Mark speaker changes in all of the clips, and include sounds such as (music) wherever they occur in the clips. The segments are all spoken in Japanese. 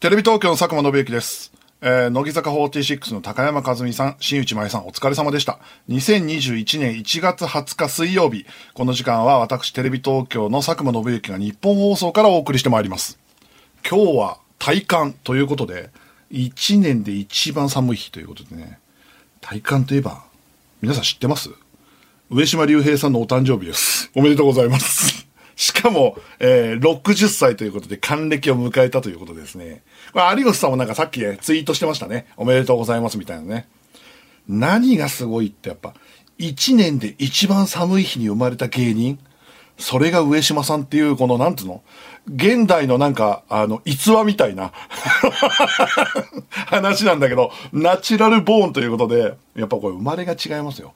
Speaker 1: テレビ東京の佐久間信之です。えー、乃木坂46の高山和美さん、新内麻衣さん、お疲れ様でした。2021年1月20日水曜日、この時間は私テレビ東京の佐久間信之が日本放送からお送りしてまいります。今日は体感ということで、1年で一番寒い日ということでね、体感といえば、皆さん知ってます？上島竜兵さんのお誕生日です。おめでとうございます。しかも、えー、60歳ということで還暦を迎えたということですね。これ有吉さんもなんかさっき、ね、ツイートしてましたね。おめでとうございますみたいなね。何がすごいってやっぱ、1年で一番寒い日に生まれた芸人、それが上島さんっていう、この、なんつうの現代のなんか、あの、逸話みたいな (laughs) 話なんだけど、ナチュラルボーンということで、やっぱこれ生まれが違いますよ。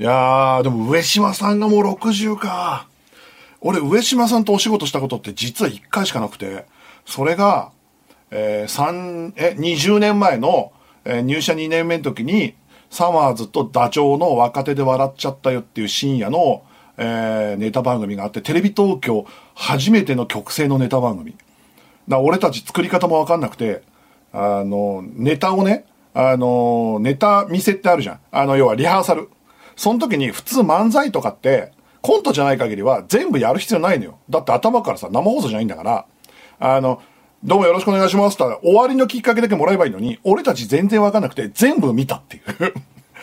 Speaker 1: いやー、でも上島さんがもう60か。俺、上島さんとお仕事したことって実は1回しかなくて、それが、えー、三え、20年前の、えー、入社2年目の時に、サマーズとダチョウの若手で笑っちゃったよっていう深夜の、えー、ネタ番組があって、テレビ東京初めての曲制のネタ番組。だ俺たち作り方もわかんなくて、あの、ネタをね、あの、ネタ見せってあるじゃん。あの、要はリハーサル。その時に普通漫才とかって、コントじゃない限りは全部やる必要ないのよ。だって頭からさ、生放送じゃないんだから、あの、どうもよろしくお願いしますって終わりのきっかけだけもらえばいいのに、俺たち全然わかんなくて全部見たっていう。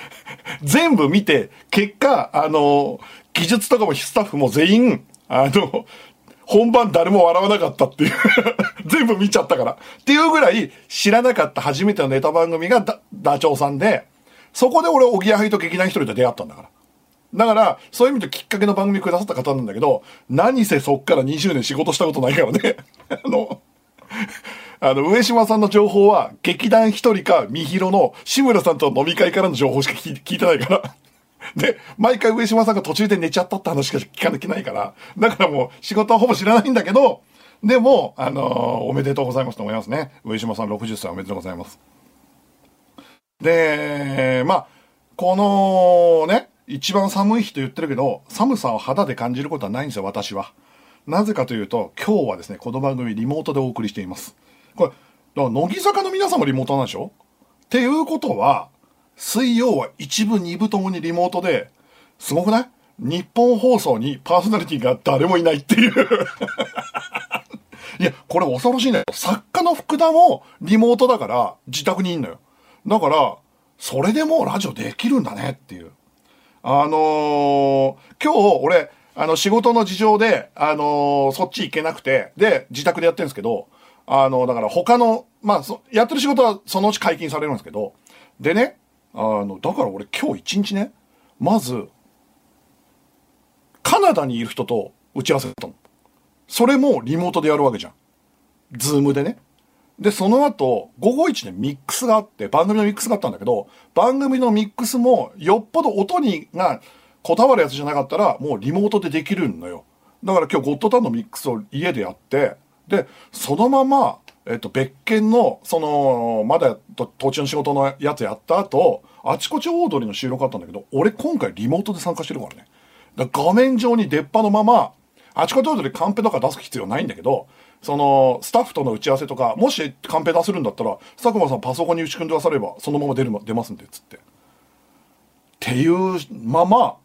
Speaker 1: (laughs) 全部見て、結果、あの、技術とかもスタッフも全員、あの、本番誰も笑わなかったっていう (laughs) 全部見ちゃったから。っていうぐらい知らなかった初めてのネタ番組がダダチョウさんで、そこで俺、おぎやはぎと劇団一人と出会ったんだから。だから、そういう意味できっかけの番組くださった方なんだけど、何せそっから20年仕事したことないからね。(laughs) あの、あの、上島さんの情報は、劇団一人か、みひろの志村さんと飲み会からの情報しか聞い聞いてないから。で、毎回上島さんが途中で寝ちゃったって話しか聞かなきゃないから、だからもう仕事はほぼ知らないんだけど、でも、あのーおめでとうございますと思いますね。上島さん60歳おめでとうございます。で、まあ、このね、一番寒い日と言ってるけど、寒さを肌で感じることはないんですよ、私は。なぜかというと、今日はですね、この番組リモートでお送りしています。これ、だから乃木坂の皆さんもリモートなんでしょ？っていうことは、水曜は一部二部ともにリモートで、すごくない？日本放送にパーソナリティが誰もいないっていう。(laughs) いや、これ恐ろしいね。作家の福田もリモートだから自宅にいんのよ。だから、それでもうラジオできるんだねっていう。あのー今日俺、あの仕事の事情で、あのーそっち行けなくて、で、自宅でやってるんですけど、あのだから他の、まあ、やってる仕事はそのうち解禁されるんですけど、でね、あの、だから俺今日一日ね、まず、カナダにいる人と打ち合わせたの。それもリモートでやるわけじゃん。ズームでね。で、その後、午後一でミックスがあって、番組のミックスがあったんだけど、番組のミックスも、よっぽど音にがこだわるやつじゃなかったら、もうリモートでできるのよ。だから今日ゴッドタンのミックスを家でやって、で、そのまま、えっと、別件の、その、まだ途中の仕事のやつやった後、あちこちオードリーの収録あったんだけど、俺今回リモートで参加してるからね。だら画面上に出っ歯のまま、あちこちオードリーカンペとか出す必要ないんだけど、その、スタッフとの打ち合わせとか、もしカンペ出せるんだったら、佐久間さんパソコンに打ち込んでくだされば、そのまま出る、出ますんで、つって。っていうまま、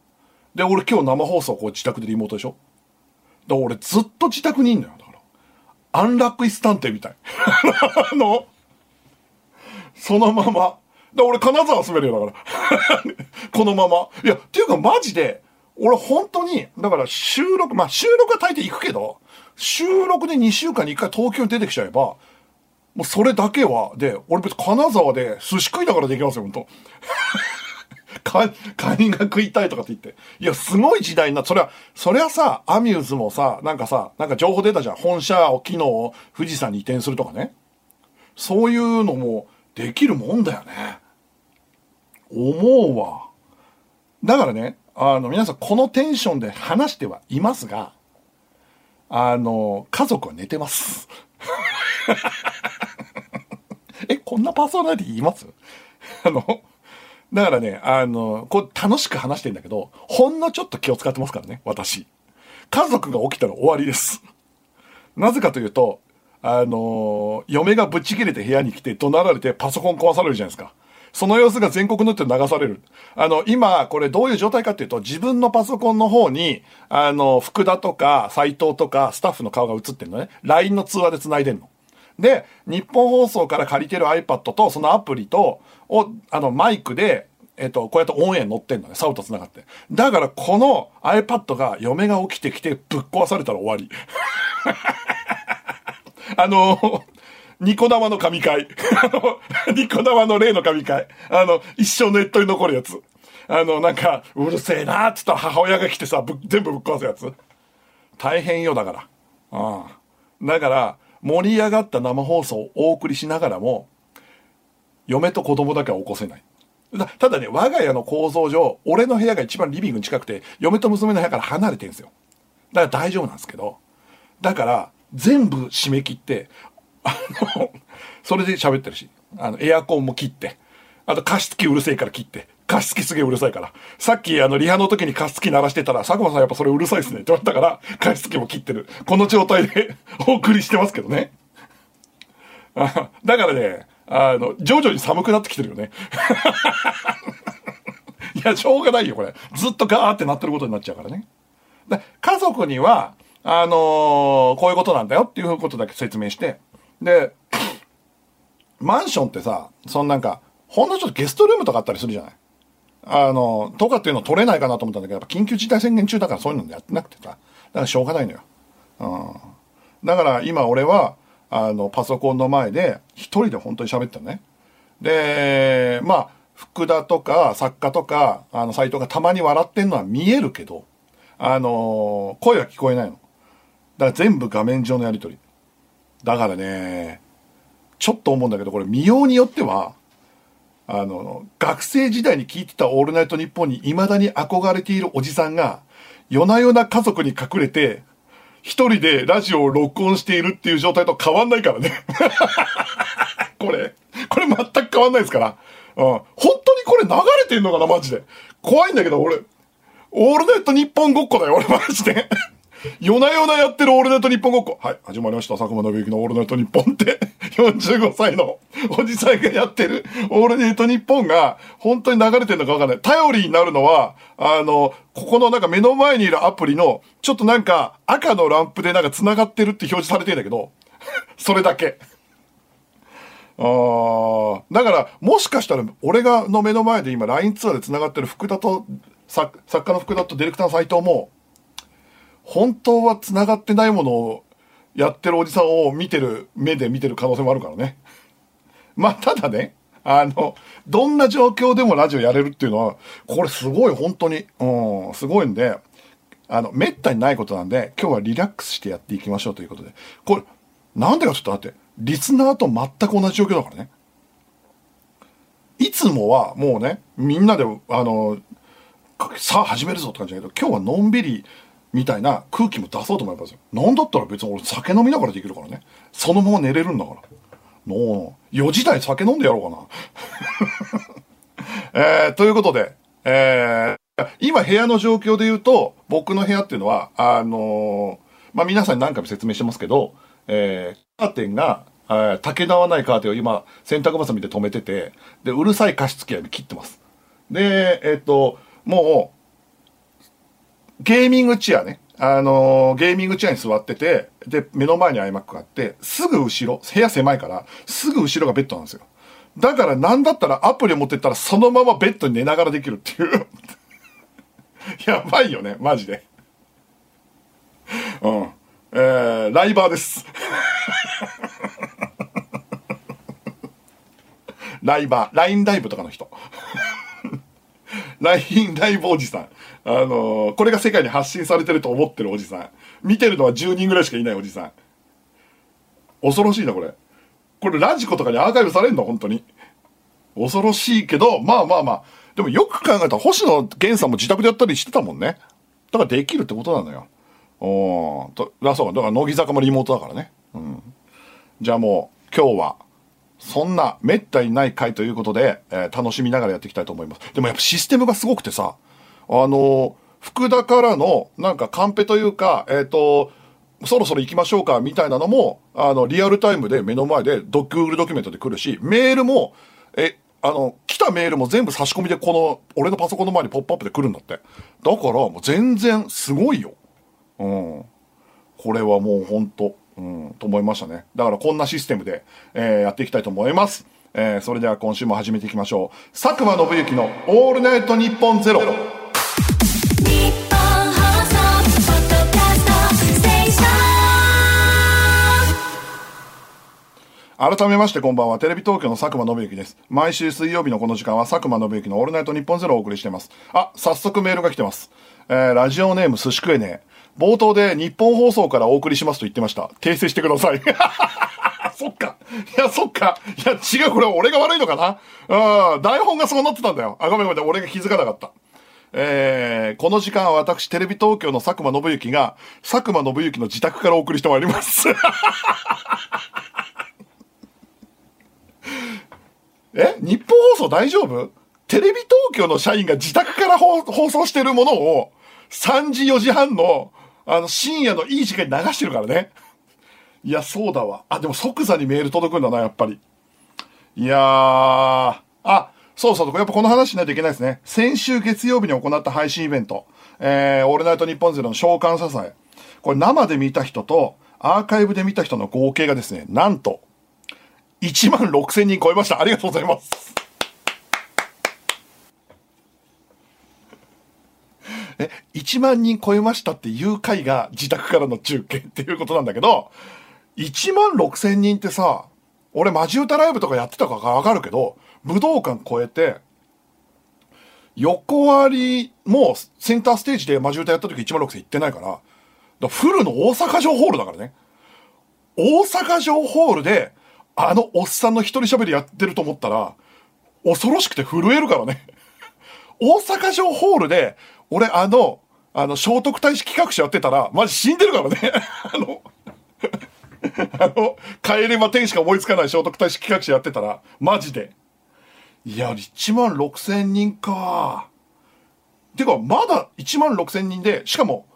Speaker 1: で、俺今日生放送こう自宅でリモートでしょ？だから俺ずっと自宅にいんのよ。だから。アンラックイス探偵みたい。(laughs) あの、そのまま。で、俺金沢住めるよ、だから。(laughs) このまま。いや、っていうかマジで、俺本当に、だから収録、まあ収録は大抵行くけど、収録で2週間に1回東京に出てきちゃえば、もうそれだけは、で、俺別に金沢で寿司食いながらできますよ、本当 (laughs) カカニが食いたいとかって言って。いや、すごい時代になそれは、それはさ、アミューズもさ、なんかさ、なんか情報出たじゃん。本社を機能を富士山に移転するとかね。そういうのもできるもんだよね。思うわ。だからね、あの、皆さんこのテンションで話してはいますが、あの、家族は寝てます。(laughs) え、こんなパーソナリティいます？(laughs) あの、だからね、あの、こう楽しく話してんだけど、ほんのちょっと気を使ってますからね、私。家族が起きたら終わりです。なぜかというと、あの嫁がぶち切れて部屋に来て怒鳴られてパソコン壊されるじゃないですか。その様子が全国ネットで流される。あの、今、これどういう状態かっていうと、自分のパソコンの方に、あの、福田とか斎藤とかスタッフの顔が映ってんのね。LINE の通話で繋いでんの。で、日本放送から借りてる iPad とそのアプリと、を、あの、マイクで、えっと、こうやってオンエア乗ってんのね。サウと繋がって。だから、この iPad が嫁が起きてきてぶっ壊されたら終わり。(laughs) あの、ニコ生の神回。あの、ニコ生の例の神回。あの、一生ネットに残るやつ。あの、なんか、うるせえなーって言ったら母親が来てさ、全部ぶっ壊すやつ。大変よ、だから。うん。だから、盛り上がった生放送をお送りしながらも、嫁と子供だけは起こせない。ただね、我が家の構造上、俺の部屋が一番リビングに近くて、嫁と娘の部屋から離れてるんですよ。だから大丈夫なんですけど、だから、全部締め切って、あの、それで喋ってるし、あの、エアコンも切って、あと加湿器うるせえから切って、加湿器すげえうるさいから。さっきあの、リハの時に加湿器鳴らしてたら、佐久間さんやっぱそれうるさいっすねって言われたから、加湿器も切ってる。この状態で (laughs) お送りしてますけどね。あ (laughs) だからね、あの、徐々に寒くなってきてるよね。(laughs) いや、しょうがないよ、これ。ずっとガーってなってることになっちゃうからね。で家族には、あのーこういうことなんだよっていうことだけ説明して、で、マンションってさ、そのなんか、ほんのちょっとゲストルームとかあったりするじゃない？あの、とかっていうの取れないかなと思ったんだけど、やっぱ緊急事態宣言中だからそういうのやってなくてさ、だからしょうがないのよ。うん。だから今俺は、あの、パソコンの前で、一人で本当に喋ってるね。で、まあ、福田とか作家とか、あの、斎藤がたまに笑ってんのは見えるけど、あの声は聞こえないの。だから全部画面上のやりとり。だからね、ちょっと思うんだけど、これ見ようによっては、あの、学生時代に聞いてたオールナイトニッポンに未だに憧れているおじさんが、夜な夜な家族に隠れて、一人でラジオを録音しているっていう状態と変わんないからね。(laughs) これ、これ全く変わんないですから。うん。本当にこれ流れてんのかな、マジで。怖いんだけど、俺、オールナイトニッポンごっこだよ、俺マジで。夜な夜なやってるオールナイトニッポンごっこ。はい、始まりました。佐久間信之のオールナイトニッポンって、(laughs) 45歳のおじさんがやってるオールナイトニッポンが、本当に流れてるのかわかんない。頼りになるのは、あの、ここのなんか目の前にいるアプリの、ちょっとなんか赤のランプでなんか繋がってるって表示されてんだけど、(laughs) それだけ。あーだから、もしかしたら、俺がの目の前で今、LINE ツアーで繋がってる福田と、作作家の福田とディレクターの斎藤も、本当は繋がってないものをやってるおじさんを見てる、目で見てる可能性もあるからね。(laughs) まあ、ただね、あの、どんな状況でもラジオやれるっていうのは、これすごい、本当に、うん、すごいんで、あの、めったにないことなんで、今日はリラックスしてやっていきましょうということで。これ、なんでかちょっと待って、リスナーと全く同じ状況だからね。いつもはもうね、みんなで、あの、さあ始めるぞって感じだけど、今日はのんびりみたいな空気も出そうと思いますよ。なんだったら別に俺酒飲みながらできるからね。そのまま寝れるんだから。もう、4時台酒飲んでやろうかな。(laughs) えー、ということで、えー、今部屋の状況で言うと、僕の部屋っていうのは、あのーまあ、皆さんに何回も説明してますけど、えー、カーテンが、えー竹縄ないカーテンを今、洗濯バサミで止めてて、で、うるさい加湿器で切ってます。で、えっ、と、もう、ゲーミングチェアね。あのーゲーミングチェアに座ってて、で、目の前に iMac があって、すぐ後ろ、部屋狭いから、すぐ後ろがベッドなんですよ。だからなんだったらアプリを持ってったらそのままベッドに寝ながらできるっていう。(laughs) やばいよね、マジで。うん。えー、ライバーです。(laughs) ライバー、LINE ライブとかの人。(laughs) LINE ライブおじさん。あのーこれが世界に発信されてると思ってるおじさん。見てるのは10人ぐらいしかいないおじさん。恐ろしいな、これ。これラジコとかにアーカイブされんの？本当に。恐ろしいけど、まあまあまあ。でもよく考えたら星野源さんも自宅でやったりしてたもんね。だからできるってことなのよ。おーと、だそう。だから乃木坂もリモートだからね。うん。じゃあもう、今日は、そんな滅多にない回ということで、えー楽しみながらやっていきたいと思います。でもやっぱシステムがすごくてさ、あの福田からの、なんかカンペというか、えっ、と、そろそろ行きましょうか、みたいなのも、あの、リアルタイムで目の前でド、Google ドキュメントで来るし、メールも、え、あの、来たメールも全部差し込みでこの、俺のパソコンの前にポップアップで来るんだって。だから、もう全然すごいよ。うん。これはもうほんと、うん、と思いましたね。だからこんなシステムで、えー、やっていきたいと思います。えー、それでは今週も始めていきましょう。佐久間信之のオールナイトニッポンゼロ。改めましてこんばんは。テレビ東京の佐久間信之です。毎週水曜日のこの時間は佐久間信之のオールナイトニッポンゼロをお送りしています。あ、早速メールが来てます。えー、ラジオネーム寿司食えねえ。冒頭で日本放送からお送りしますと言ってました。訂正してください。(laughs) そっか。いや、そっか。いや、違う。これ俺が悪いのかな？うん。台本がそうなってたんだよ。あ、ごめんごめん。俺が気づかなかった。えー、この時間は私、テレビ東京の佐久間信之が、佐久間信之の自宅からお送りしてまいります。え？日本放送大丈夫？テレビ東京の社員が自宅から放送してるものを3時4時半のあの深夜のいい時間に流してるからね。いや、そうだわ。あ、でも即座にメール届くんだな、やっぱり。いやー。あ、そうそう、やっぱこの話しないといけないですね。先週月曜日に行った配信イベント。えー、オールナイトニッポンゼロの召喚支え。これ生で見た人とアーカイブで見た人の合計がですね、なんと1万6000人超えました。ありがとうございます。え、1万人超えましたっていう回が自宅からの中継っていうことなんだけど、1万6000人ってさ、俺マジ歌ライブとかやってたかわかるけど、武道館超えて、横割りもセンターステージでマジ歌やった時1万6000行ってないから、からフルの大阪城ホールだからね。大阪城ホールであのおっさんの一人喋りやってると思ったら、恐ろしくて震えるからね。(laughs) 大阪城ホールで、俺あの、あの、聖徳太子企画者やってたら、マジ死んでるからね。(laughs) あの、(laughs) あの、帰れま天しか思いつかない聖徳太子企画者やってたら、マジで。いや、1万6千人か。てか、まだ1万6千人で、しかも、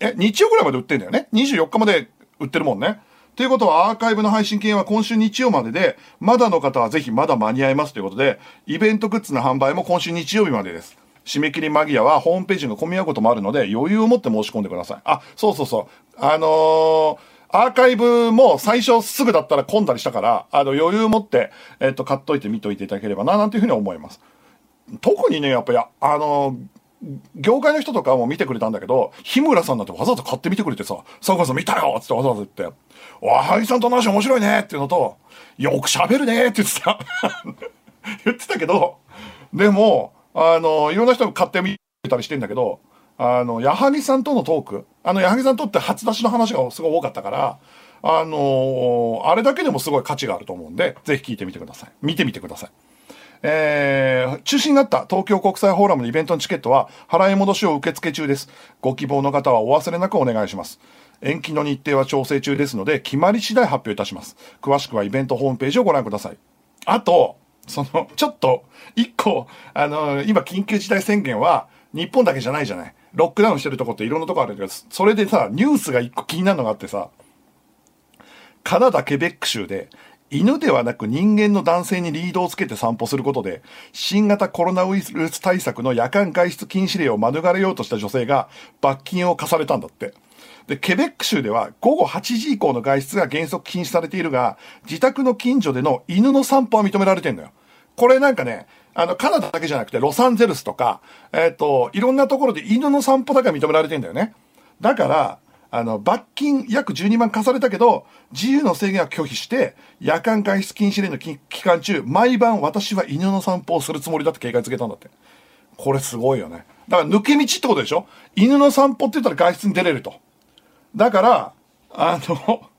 Speaker 1: え、日曜ぐらいまで売ってんだよね？24日まで売ってるもんね。ということはアーカイブの配信券は今週日曜までで、まだの方はぜひまだ間に合いますということで、イベントグッズの販売も今週日曜日までです。締め切り間際はホームページが混み合うこともあるので、余裕を持って申し込んでください。あ、そうそうそう。あのー、アーカイブも最初すぐだったら混んだりしたから、あの余裕を持って、えっと、買っといて見といていただければな、なんていうふうに思います。特にね、やっぱり、あのー業界の人とかも見てくれたんだけど、日村さんなんてわざわざ買ってみてくれてさ、佐川さん見たよってわざわざ言って、わあ、萩さんと話面白いねっていうのと、よく喋るねって言ってた。(laughs) 言ってたけど、でも、あの、いろんな人が買ってみたりしてんだけど、あの、矢作さんとのトーク、あの、矢作さんとって初出しの話がすごい多かったから、あのー、あれだけでもすごい価値があると思うんで、ぜひ聞いてみてください。見てみてください。えー、中止になった東京国際フォーラムのイベントのチケットは払い戻しを受付中です。ご希望の方はお忘れなくお願いします。延期の日程は調整中ですので、決まり次第発表いたします。詳しくはイベントホームページをご覧ください。あと、その、ちょっと、一個、あの、今緊急事態宣言は、日本だけじゃないじゃない。ロックダウンしてるとこっていろんなとこあるけど、それでさ、ニュースが一個気になるのがあってさ、カナダ・ケベック州で、犬ではなく人間の男性にリードをつけて散歩することで、新型コロナウイルス対策の夜間外出禁止令を免れようとした女性が罰金を課されたんだって。で、ケベック州では午後8時以降の外出が原則禁止されているが、自宅の近所での犬の散歩は認められてんのよ。これなんかね、あの、カナダだけじゃなくて、ロサンゼルスとか、えっ、ー、と、いろんなところで犬の散歩だけは認められてんだよね。だから、あの、罰金約12万課されたけど、自由の制限は拒否して、夜間外出禁止令の期間中、毎晩私は犬の散歩をするつもりだって警戒つけたんだって。これすごいよね。だから抜け道ってことでしょ？犬の散歩って言ったら外出に出れると。だから、あの、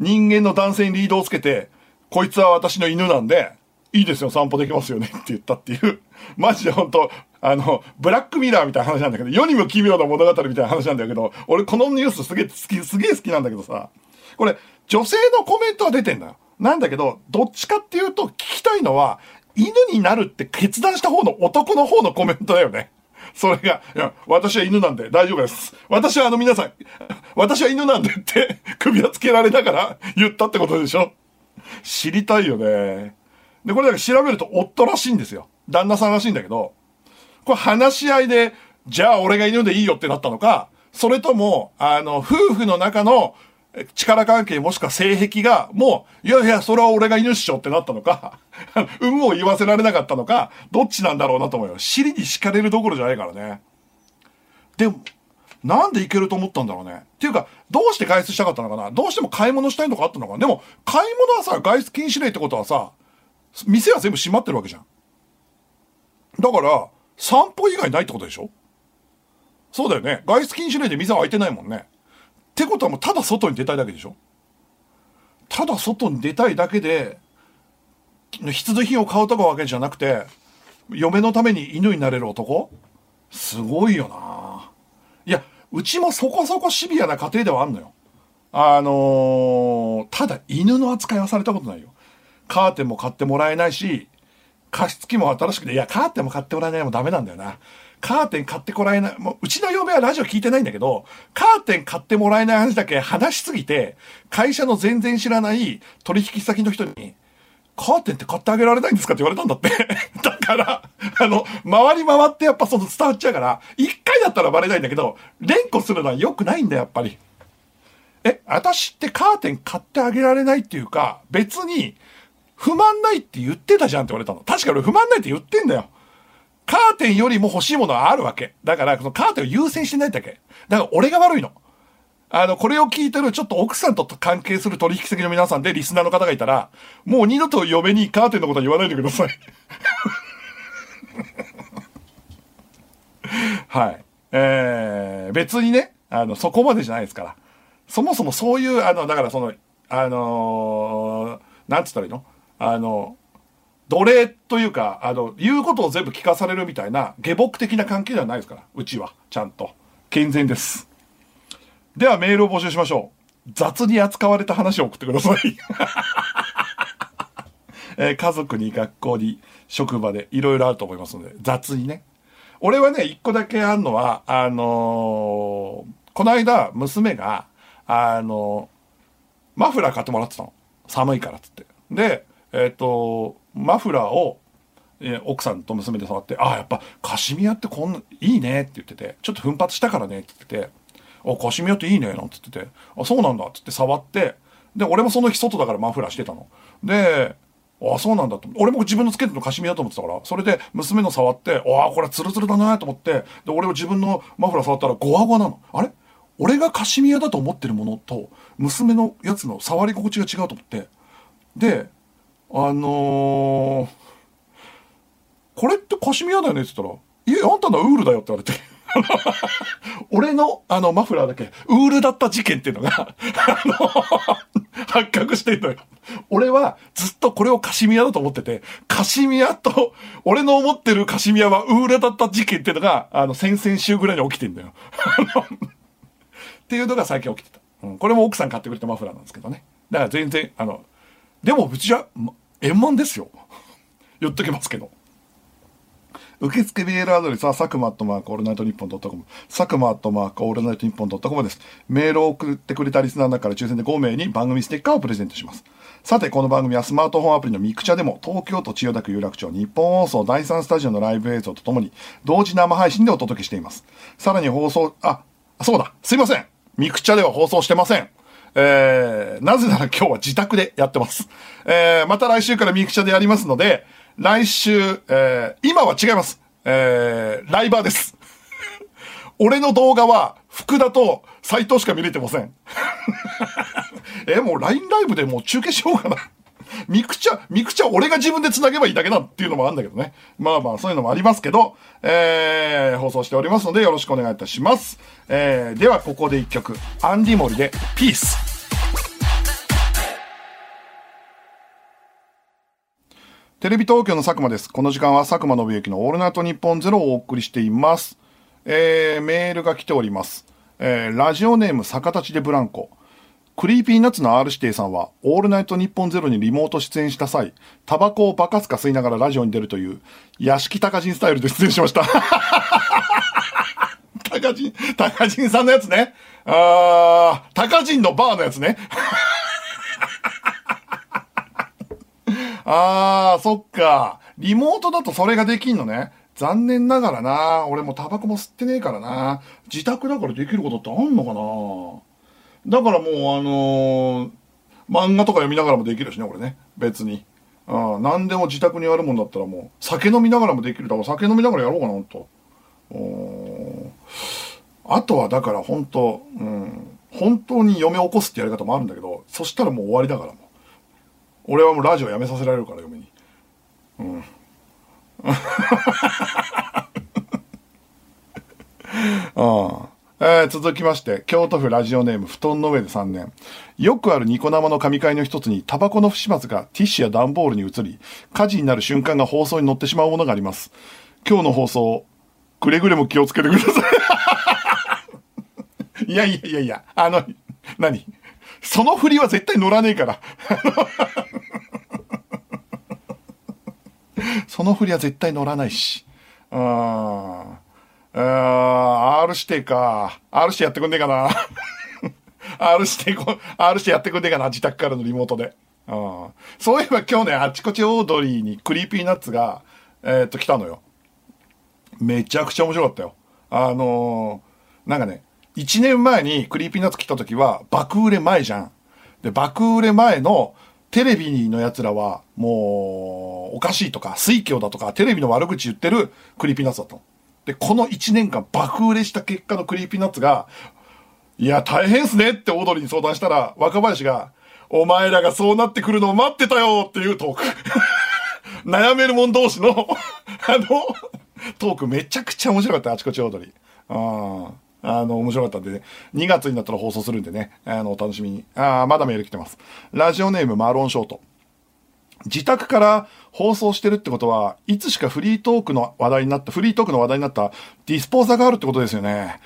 Speaker 1: 人間の男性にリードをつけて、こいつは私の犬なんで、いいですよ、散歩できますよねって言ったっていう、マジで本当あの、ブラックミラーみたいな話なんだけど、世にも奇妙な物語みたいな話なんだけど、俺このニュースすげえ好き、すげえ好きなんだけどさ、これ、女性のコメントは出てんだよ。なんだけど、どっちかっていうと聞きたいのは、犬になるって決断した方の男の方のコメントだよね。それが、いや、私は犬なんで大丈夫です。私はあの皆さん、私は犬なんでって首輪つけられながら言ったってことでしょ知りたいよね。で、これだけ調べると夫らしいんですよ。旦那さんらしいんだけど、これ話し合いで、じゃあ俺が犬でいいよってなったのか、それとも、あの、夫婦の中の力関係もしくは性癖が、もう、いやいや、それは俺が犬っしょってなったのか、有無を言わせられなかったのか、どっちなんだろうなと思うよ。尻に敷かれるどころじゃないからね。でも、なんでいけると思ったんだろうね。っていうか、どうして外出したかったのかなどうしても買い物したいのかあったのかなでも、買い物はさ、外出禁止令ってことはさ、店は全部閉まってるわけじゃん。だから、散歩以外ないってことでしょ？そうだよね。外出禁止令で店は開いてないもんね。ってことはもうただ外に出たいだけでしょ？ただ外に出たいだけで、必需品を買うとかわけじゃなくて、嫁のために犬になれる男？すごいよないや、うちもそこそこシビアな家庭ではあんのよ。あのーただ犬の扱いはされたことないよ。カーテンも買ってもらえないし、加湿器も新しくて、いや、カーテンも買ってもらえないもダメなんだよな。カーテン買ってもらえない、もう、うちの嫁はラジオ聞いてないんだけど、カーテン買ってもらえない話だけ話しすぎて、会社の全然知らない取引先の人に、カーテンって買ってあげられないんですか？って言われたんだって。(laughs) だから、あの、回り回ってやっぱその伝わっちゃうから、一回だったらバレないんだけど、連呼するのは良くないんだ、やっぱり。え、私ってカーテン買ってあげられないっていうか、別に、不満ないって言ってたじゃんって言われたの。確か俺不満ないって言ってんだよ。カーテンよりも欲しいものはあるわけ。だから、そのカーテンを優先してないだけ。だから俺が悪いの。あの、これを聞いてるちょっと奥さんと関係する取引先の皆さんでリスナーの方がいたら、もう二度と嫁にカーテンのことは言わないでください。(laughs) はい。えー、別にね、あの、そこまでじゃないですから。そもそもそういう、あの、だからその、あのーなんつったらいいの？あの、奴隷というか、あの、言うことを全部聞かされるみたいな、下僕的な関係ではないですから、うちは。ちゃんと。健全です。ではメールを募集しましょう。雑に扱われた話を送ってください。(laughs) えー家族に学校に職場でいろいろあると思いますので、雑にね。俺はね、一個だけあるのは、あのーこの間、娘が、あのーマフラー買ってもらってたの。寒いからっつって。で、えっ、と、マフラーを、えー奥さんと娘で触って、ああ、やっぱカシミヤってこんな、いいねって言ってて、ちょっと奮発したからねって言ってて、あ、カシミヤっていいねなんつってて、あ、そうなんだっつって触って、で、俺もその日外だからマフラーしてたの。で、ああ、そうなんだと。俺も自分のつけてるのカシミヤと思ってたから、それで娘の触って、ああ、これツルツルだなと思って、で、俺も自分のマフラー触ったらゴワゴワなの。あれ？俺がカシミヤだと思ってるものと、娘のやつの触り心地が違うと思って、で、あのーこれってカシミヤだよねって言ったら、いえ、あんたのはウールだよって言われて。(laughs) 俺の、あの、マフラーだけ、ウールだった事件っていうのが、(laughs) あの、発覚してんのよ。俺はずっとこれをカシミヤだと思ってて、カシミヤと、俺の思ってるカシミヤはウールだった事件っていうのが、あの、先々週ぐらいに起きてんだよ。(laughs) っていうのが最近起きてた。うん、これも奥さん買ってくれたマフラーなんですけどね。だから全然、あの、でもうちは、円満ですよ。言っときますけど。受付メールアドレスは、サクマアットマークオールナイトニッポンドットコム。サクマアットマークオールナイトニッポンドットコムです。メールを送ってくれたリスナーの中から抽選で5名に番組ステッカーをプレゼントします。さて、この番組はスマートフォンアプリのミクチャでも、東京都千代田区有楽町ニッポン放送第3スタジオのライブ映像とともに、同時生配信でお届けしています。さらに放送、あ、そうだ、すいません。ミクチャでは放送してません。えー、なぜなら今日は自宅でやってます。えー、また来週からミクチャでやりますので、来週、えー、今は違います。えー、ライバーです。(laughs) 俺の動画は、福田と斎藤しか見れてません。(laughs) え、もう LINE ライブでもう中継しようかな。ミクチャ、ミクチャ俺が自分で繋げばいいだけだっていうのもあるんだけどね。まあまあそういうのもありますけど、えー、放送しておりますのでよろしくお願いいたします。えー、ではここで一曲、 andymori でピース。テレビ東京の佐久間です。この時間は佐久間宣行のオールナイトニッポンゼロをお送りしています。えー、メールが来ております。えー、ラジオネーム逆立ちでブランコ。 Creepy Nuts の R 指定さんは、オールナイトニッポンゼロにリモート出演した際、タバコをバカスカ吸いながらラジオに出るという、屋敷高人スタイルで出演しました。(laughs) 高人、高人さんのやつね。あー、高人のバーのやつね。(laughs) あー、そっか。リモートだとそれができんのね。残念ながらな。俺もタバコも吸ってねえからな。自宅だからできることってあんのかな。だからもうあのー、漫画とか読みながらもできるしね、俺ね。別に。あ何でも自宅にあるもんだったらもう、酒飲みながらもできる。だから酒飲みながらやろうかな、ほんと。あとはだから本当、うん、本当に嫁を起こすってやり方もあるんだけど、そしたらもう終わりだからもう。俺はもうラジオやめさせられるから、嫁に。うん。(laughs) ああえー、続きまして、京都府ラジオネーム、布団の上で3年。よくあるニコ生の神会の一つに、タバコの不始末がティッシュや段ボールに移り、火事になる瞬間が放送に載ってしまうものがあります。今日の放送、くれぐれも気をつけてください。(laughs) いやいやいやいや、あの、何？その振りは絶対乗らねえから。(laughs) その振りは絶対乗らないし。あー。あ R 指定か。R 指定やってくんねえかな。(laughs) R 指定、R 指定やってくんねえかな。自宅からのリモートで。うん、そういえば今日ね、あちこちオードリーに Creepy Nuts が、えー、っと、来たのよ。めちゃくちゃ面白かったよ。あのー、なんかね、1年前に Creepy Nuts 来た時は爆売れ前じゃん。で、爆売れ前のテレビの奴らはもうおかしいとか、水郷だとか、テレビの悪口言ってる Creepy Nuts だったの。で、この1年間爆売れした結果の Creepy Nuts が、いや、大変っすねってオードリーに相談したら、若林が、お前らがそうなってくるのを待ってたよっていうトーク。(laughs) 悩める者同士の (laughs) あの、トークめちゃくちゃ面白かった、あちこちオードリー。ああの、面白かったんでね、2月になったら放送するんでね、あの、お楽しみに。ああ、まだメール来てます。ラジオネームマロンショート。自宅から放送してるってことは、いつしかフリートークの話題になった、フリートークの話題になったディスポーザーがあるってことですよね。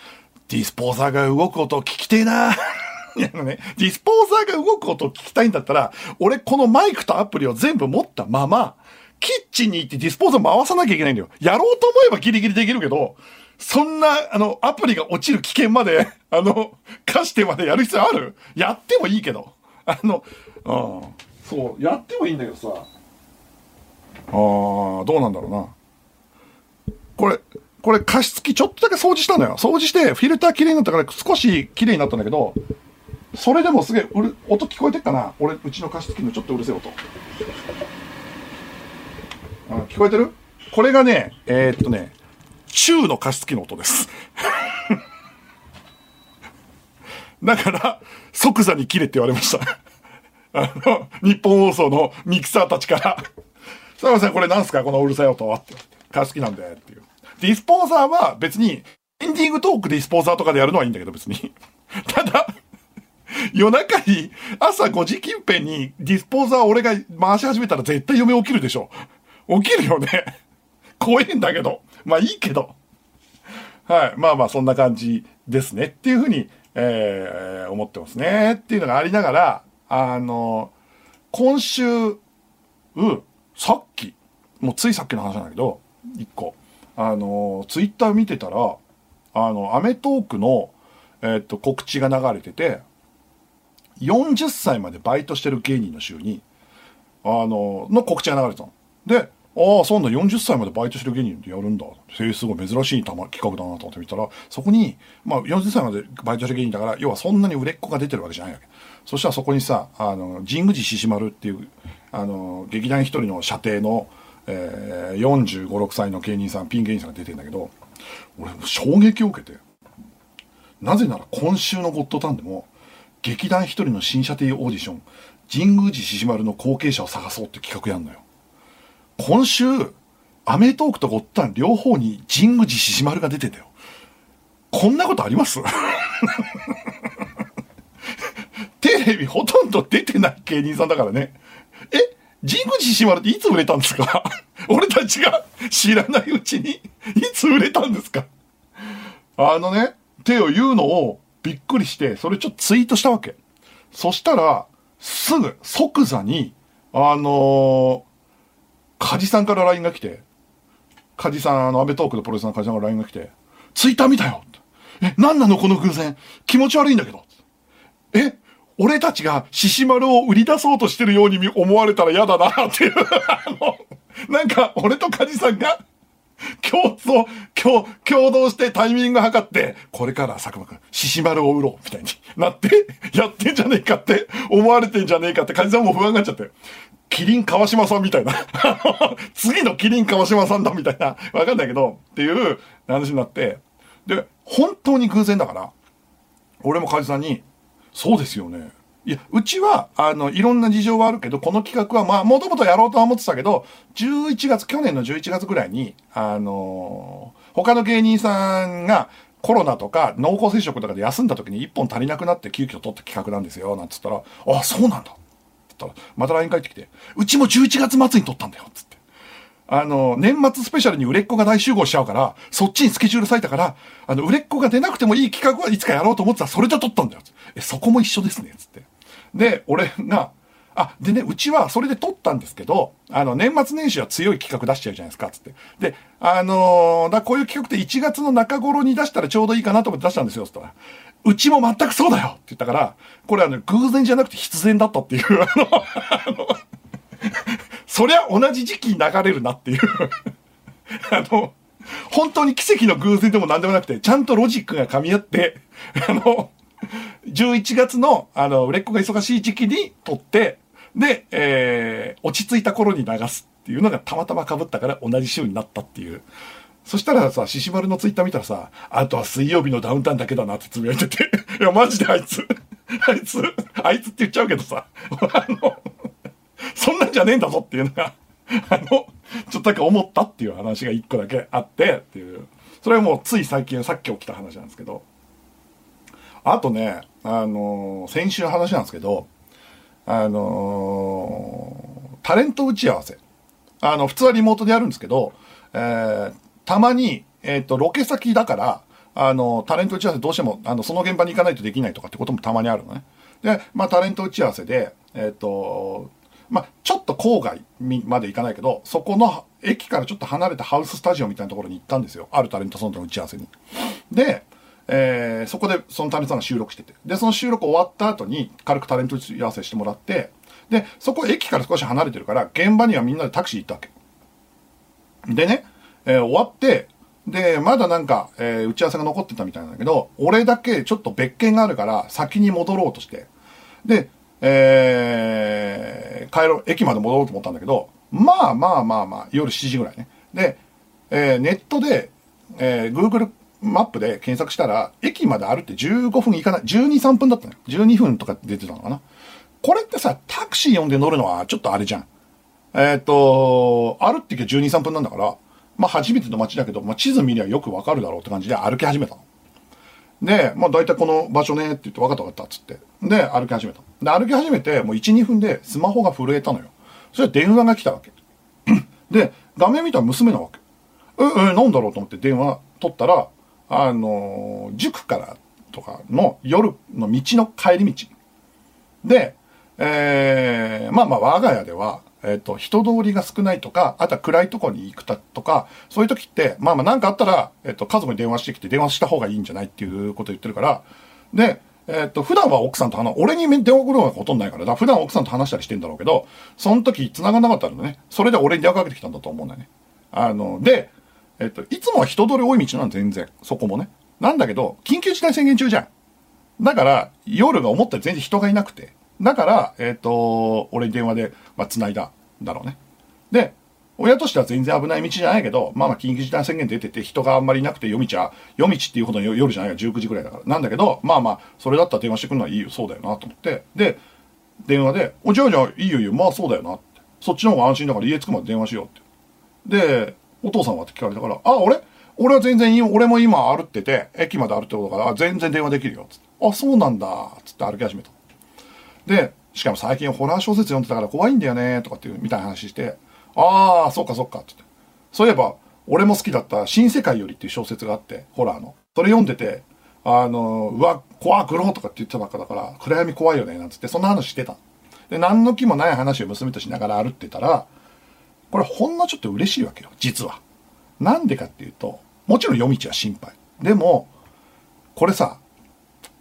Speaker 1: ディスポーザーが動く音を聞きてえな (laughs) いやね、ディスポーザーが動く音を聞きたいんだったら、俺このマイクとアプリを全部持ったまま、キッチンに行ってディスポーザー回さなきゃいけないんだよ。やろうと思えばギリギリできるけど、そんな、あの、アプリが落ちる危険まで、あの、貸してまでやる必要ある？やってもいいけど。あの、うん。そう、やってもいいんだけどさ。あー、どうなんだろうな。これ、これ加湿器ちょっとだけ掃除したのよ。掃除してフィルター綺麗になったから少し綺麗になったんだけど、それでもすげえ、うる、音聞こえてっかな俺、うちの加湿器のちょっとうるせえ音。あ聞こえてる？これがね、えー、っとね、中の加湿器の音です。(laughs) だから、即座に切れって言われました。あの、日本放送のミキサーたちから (laughs) すいません、これなんすか？このうるさい音は。って。加湿器なんで、っていう。ディスポーザーは別に、エンディングトークディスポーザーとかでやるのはいいんだけど、別に。(laughs) ただ、夜中に朝5時近辺にディスポーザー俺が回し始めたら絶対嫁起きるでしょ。起きるよね。怖いんだけど。まあいいけど。はい。まあまあそんな感じですね。っていうふうに、えー、思ってますね。っていうのがありながら、あの、今週、う、さっき、もうついさっきの話なんだけど、一個。あの、ツイッター見てたら、あの、アメトークの、えっと、告知が流れてて、40歳までバイトしてる芸人の週に、あの、の告知が流れてたの。で、ああ、そんだ、40歳までバイトしてる芸人でやるんだ。えすごい珍しい企画だなと思って見たら、そこに、まあ、40歳までバイトしてる芸人だから、要はそんなに売れっ子が出てるわけじゃないわけ。そしたらそこにさ、あの、神宮寺獅子丸っていう、あの、劇団一人の射程の、えー、45、6歳の芸人さん、ピン芸人さんが出てんだけど、俺、衝撃を受けて、なぜなら今週のゴッドタンでも、劇団一人の新射程オーディション、神宮寺獅子丸の後継者を探そうって企画やんのよ。今週、アメトークとゴッタン両方に神宮寺獅子丸が出てたよ。こんなことあります？(laughs) テレビほとんど出てない芸人さんだからね。え？神宮寺獅子丸っていつ売れたんですか？(laughs) 俺たちが知らないうちに (laughs) いつ売れたんですか？あのね、手を言うのをびっくりして、それちょっとツイートしたわけ。そしたら、すぐ、即座に、あのカジさんから LINE が来て、カジさん、あの、アベトークのプロレスのカジさんから LINE が来て、ツイッター見たよえ、何なのこの偶然？気持ち悪いんだけど。え、俺たちが獅子丸を売り出そうとしてるように思われたら嫌だなっていう (laughs) あの、なんか、俺と梶さんが、共通、共、共同してタイミング測って、これから佐久間くん、獅子丸を売ろう、みたいになって、(laughs) やってんじゃねえかって思われてんじゃねえかって、梶さんも不安になっちゃって。キリン川島さんみたいな (laughs) 次のキリン川島さんだみたいな。わかんないけど、っていう話になって、で、本当に偶然だから、俺も梶さんに、そうですよね。いや、うちは、あの、いろんな事情はあるけど、この企画は、まあ、もともとやろうとは思ってたけど、11月、去年の11月ぐらいに、あのー、他の芸人さんが、コロナとか濃厚接触とかで休んだ時に1本足りなくなって急遽取った企画なんですよ、なんつったら、あ、そうなんだ。ったら、また LINE 返ってきて、うちも11月末に撮ったんだよ、つって。あの、年末スペシャルに売れっ子が大集合しちゃうから、そっちにスケジュール割いたから、あの、売れっ子が出なくてもいい企画はいつかやろうと思ってたら、それで撮ったんだよ。え、そこも一緒ですね、つって。で、俺が、あ、でね、うちはそれで撮ったんですけど、あの、年末年始は強い企画出しちゃうじゃないですか、つって。で、あのー、だこういう企画って1月の中頃に出したらちょうどいいかなと思って出したんですよ、つったら。うちも全くそうだよって言ったから、これはね、偶然じゃなくて必然だったっていう、あの、そりゃ同じ時期に流れるなっていう (laughs) あの、本当に奇跡の偶然でも何でもなくて、ちゃんとロジックが噛み合って、(laughs) あの、11月の、あの、売れっ子が忙しい時期に撮って、で、えー、落ち着いた頃に流すっていうのがたまたま被ったから同じ週になったっていう。そしたらさ、獅子丸のツイッター見たらさ、あとは水曜日のダウンタウンだけだなってつぶやいてて、(laughs) いや、マジであいつ、あいつ、あいつって言っちゃうけどさ、あの、そんなんじゃねえんだぞっていうのが、(laughs) あの、ちょっとだけ思ったっていう話が一個だけあってっていう。それはもうつい最近、さっき起きた話なんですけど。あとね、あのー、先週の話なんですけど、あのー、タレント打ち合わせ。あの、普通はリモートでやるんですけど、えー、たまに、えっ、と、ロケ先だから、あの、タレント打ち合わせどうしても、あの、その現場に行かないとできないとかってこともたまにあるのね。で、まあ、タレント打ち合わせで、えっ、と、まあ、ちょっと郊外まで行かないけど、そこの駅からちょっと離れたハウススタジオみたいなところに行ったんですよ。あるタレントさんとの打ち合わせに。で、えー、そこでそのタレントさんが収録してて。で、その収録終わった後に軽くタレント打ち合わせしてもらって、で、そこ駅から少し離れてるから、現場にはみんなでタクシー行ったわけ。でね、えー、終わって、で、まだなんか、えー、打ち合わせが残ってたみたいなんだけど、俺だけちょっと別件があるから先に戻ろうとして。で、えー、帰ろう、駅まで戻ろうと思ったんだけど、まあまあまあまあ、夜7時ぐらいね。で、えー、ネットで、えー、Google マップで検索したら、駅まで歩って15分いかない、12、3分だったのよ。12分とか出てたのかな。これってさ、タクシー呼んで乗るのはちょっとあれじゃん。えっ、ー、と、歩って行けば12、3分なんだから、まあ初めての街だけど、まあ地図見りゃよくわかるだろうって感じで歩き始めたの。で、まあ大体この場所ねって言って分かった分かったっつって。で、歩き始めた。で、歩き始めてもう1、2分でスマホが震えたのよ。それで電話が来たわけ。(clears throat) で、画面見たら娘なわけ。え、え、なんだろうと思って電話取ったら、あの、塾からとかの夜の道の帰り道。で、えー、まあまあ我が家では、えっ、ー、と、人通りが少ないとか、あとは暗いとこに行くたとか、そういう時って、まあまあなんかあったら、えっ、ー、と、家族に電話してきて電話した方がいいんじゃないっていうこと言ってるから、で、えっ、ー、と、普段は奥さんと話、俺に電話来るのがほとんどないから、だ普段奥さんと話したりしてんだろうけど、その時繋がんなかったのね。それで俺に電話かけてきたんだと思うんだよね。あの、で、えっ、と、いつもは人通り多い道なん全然。そこもね。なんだけど、緊急事態宣言中じゃん。だから、夜が思ったより全然人がいなくて。だから、えっ、と、俺に電話で、まあ、繋いだ。だろうね。で、親としては全然危ない道じゃないけど、まあまあ緊急事態宣言出てて人があんまりいなくて夜道は、夜道っていうほどの夜じゃないから19時ぐらいだから。なんだけど、まあまあ、それだったら電話してくるのはいいよ、そうだよなと思って。で、電話で、おじゃあじゃあいいよいいよ、まあそうだよなって。そっちの方が安心だから家着くまで電話しようって。で、お父さんはって聞かれたから、あ、俺俺は全然いい。俺も今歩ってて、駅まで歩ってことだから、全然電話できるよ。つって。あ、そうなんだ。つって歩き始めた。で、しかも最近ホラー小説読んでたから怖いんだよね、とかっていう、みたいな話して、ああ、そっかそっか、ってって。そういえば、俺も好きだった新世界よりっていう小説があって、ホラーの。それ読んでて、あの、うわ、怖くろとかって言ってたばっかだから、暗闇怖いよね、なんつって、そんな話してた。で、何の気もない話を娘としながら歩ってたら、これほんのちょっと嬉しいわけよ、実は。なんでかっていうと、もちろん夜道は心配。でも、これさ、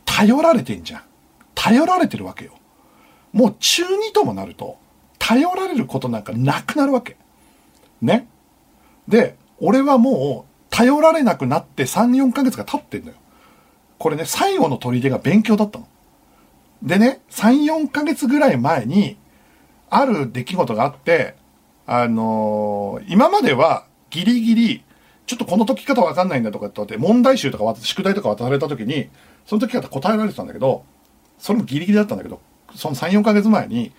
Speaker 1: 頼られてんじゃん。頼られてるわけよ。もう中2ともなると、頼られることなんかなくなるわけ。ね。で、俺はもう、頼られなくなって3、4ヶ月が経ってんのよ。これね、最後の砦が勉強だったの。でね、3、4ヶ月ぐらい前に、ある出来事があって、あのー、今まではギリギリ、ちょっとこの解き方わかんないんだとかって問題集とか宿題とか渡された時に、その解き方答えられてたんだけど、それもギリギリだったんだけど、その3、4ヶ月前に、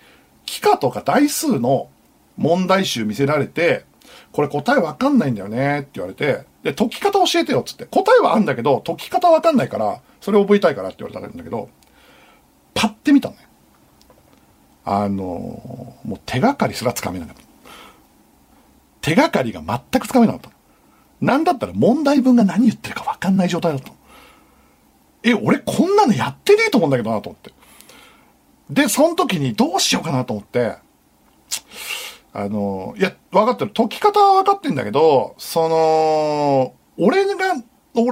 Speaker 1: 幾何とか代数の問題集見せられて、これ答えわかんないんだよねって言われて、で、解き方教えてよっつって。答えはあるんだけど、解き方わかんないから、それ覚えたいからって言われたんだけど、パッて見たのね。あのもう手がかりすらつかめなかった。手がかりが全くつかめなかった。なんだったら問題文が何言ってるかわかんない状態だった。え、俺こんなのやってねえと思うんだけどなと思って。で、その時にどうしようかなと思って、あの、いや、分かってる。解き方は分かってんだけど、その、俺が、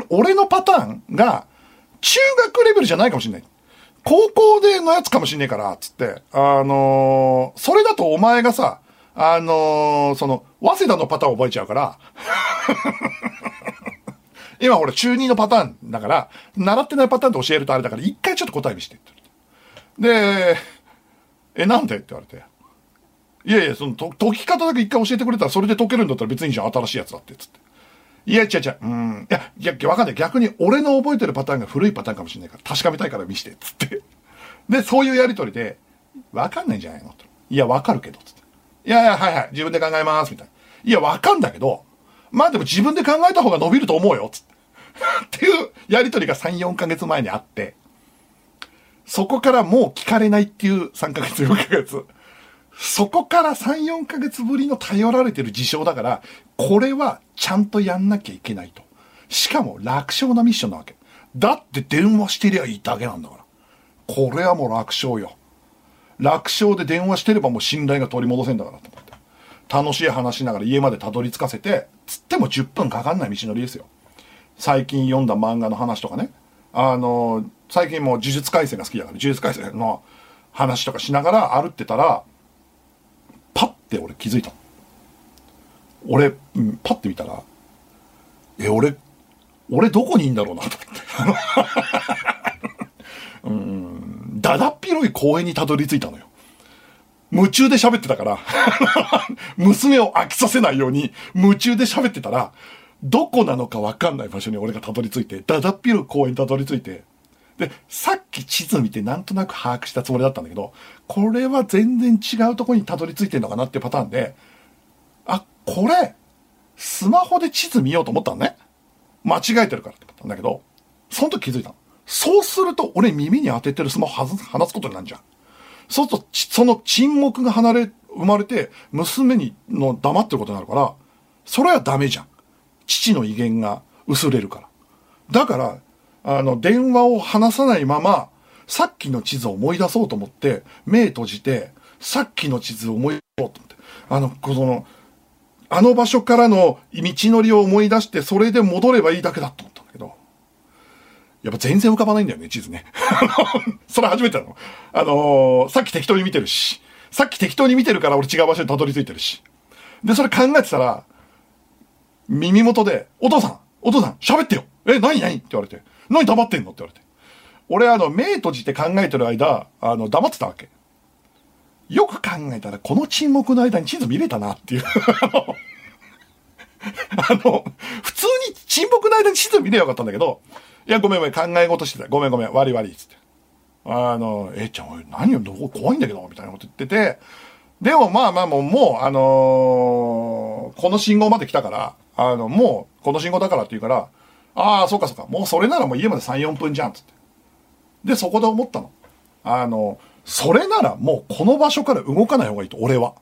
Speaker 1: 俺のパターンが、中学レベルじゃないかもしんない。高校でのやつかもしんねえから、つって、あのー、それだとお前がさ、あのー、その、早稲田のパターン覚えちゃうから、(laughs) 今俺中2のパターンだから、習ってないパターンで教えるとあれだから、一回ちょっと答え見してって。で、え、なんで？って言われて。いやいや、その、と、解き方だけ一回教えてくれたらそれで解けるんだったら別にじゃん、新しいやつだって、つって。いや、違う違う、うん。いや、いや、わかんない。逆に俺の覚えてるパターンが古いパターンかもしれないから、確かめたいから見して、つって。で、そういうやりとりで、わかんないんじゃないのと。いや、わかるけど、つって。いやいや、はいはい、自分で考えます、みたいな。いや、わかんだけど、まあでも自分で考えた方が伸びると思うよ、つって。(laughs) っていうやりとりが3、4ヶ月前にあって、そこからもう聞かれないっていう3ヶ月、4ヶ月。そこから3、4ヶ月ぶりの頼られてる事象だから、これはちゃんとやんなきゃいけないと。しかも楽勝なミッションなわけ。だって電話してりゃいいだけなんだから。これはもう楽勝よ。楽勝で電話してればもう信頼が取り戻せんだからと思って。楽しい話しながら家までたどり着かせて、つっても10分かかんない道のりですよ。最近読んだ漫画の話とかね。あの、最近もう呪術廻戦が好きだから、呪術廻戦の話とかしながら歩ってたら、パッて俺気づいた。俺、パッて見たら、え、俺、俺どこにいんだろうなと思って。(laughs) うん、だだっ広い公園にたどり着いたのよ。夢中で喋ってたから (laughs) 娘を飽きさせないように夢中で喋ってたら、どこなのかわかんない場所に俺がたどり着いて、だだっ広い公園にたどり着いて、で、さっき地図見てなんとなく把握したつもりだったんだけど、これは全然違うとこにたどり着いてんのかなっていうパターンで、あ、これ、スマホで地図見ようと思ったのね。間違えてるからってったんだけど、その時気づいたの。そうすると、俺耳に当ててるスマホ話すことになるじゃん。そうすると、その沈黙が離れ、生まれて、娘にの黙ってることになるから、それはダメじゃん。父の威厳が薄れるから。だから、あの、電話を話さないまま、さっきの地図を思い出そうと思って、目閉じて、さっきの地図を思い出そうと思って、あの、この、あの場所からの道のりを思い出して、それで戻ればいいだけだと思ったんだけど、やっぱ全然浮かばないんだよね、地図ね。(laughs) それ初めてなの。あのー、さっき適当に見てるし、さっき適当に見てるから俺違う場所にたどり着いてるし。で、それ考えてたら、耳元で、お父さん、お父さん、喋ってよえ、何何？って言われて。何黙ってんの？って言われて。俺、あの、目閉じて考えてる間、あの、黙ってたわけ。よく考えたら、この沈黙の間に地図見れたなっていう (laughs) あの、普通に沈黙の間に地図見ればよかったんだけど、いや、ごめんごめん、考え事してた。ごめんごめん、悪い悪い、つって。あの、えちゃん、何よ、どこ怖いんだけど、みたいなこと言ってて、でもまあまあもう、もう、あのー、この信号まで来たから、あの、もう、この信号だからって言うから、ああ、そうかそうか。もうそれならもう家まで3、4分じゃん、つって。で、そこで思ったの。あの、それならもうこの場所から動かない方がいいと、俺は。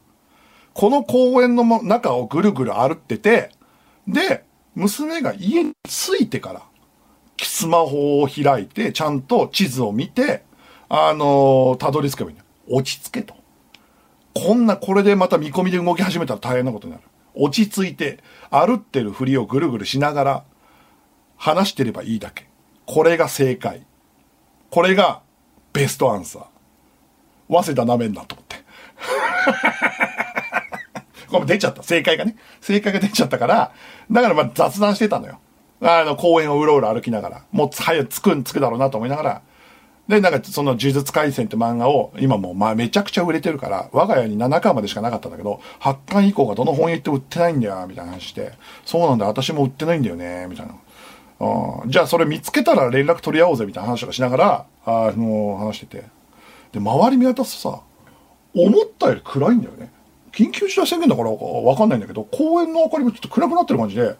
Speaker 1: この公園の中をぐるぐる歩ってて、で、娘が家に着いてから、スマホを開いて、ちゃんと地図を見て、あの、たどり着けばいいんだ。落ち着けと。こんな、これでまた見込みで動き始めたら大変なことになる。落ち着いて、歩ってるふりをぐるぐるしながら、話してればいいだけ。これが正解。これがベストアンサー。早稲田なめんなと思って。(laughs) これ出ちゃった。正解がね。正解が出ちゃったから、だからまあ雑談してたのよ。あの、公園をうろうろ歩きながら、もう早く着くん着くだろうなと思いながら、で、なんかその呪術廻戦って漫画を今もうまあめちゃくちゃ売れてるから、我が家に7巻までしかなかったんだけど、8巻以降がどの本屋行って売ってないんだよ、みたいな話して、そうなんだ、私も売ってないんだよね、みたいな。うん、じゃあそれ見つけたら連絡取り合おうぜ、みたいな話とかしながら、あの、話してて。で、周り見渡すとさ、思ったより暗いんだよね。緊急事態宣言だからわかんないんだけど、公園の明かりもちょっと暗くなってる感じで、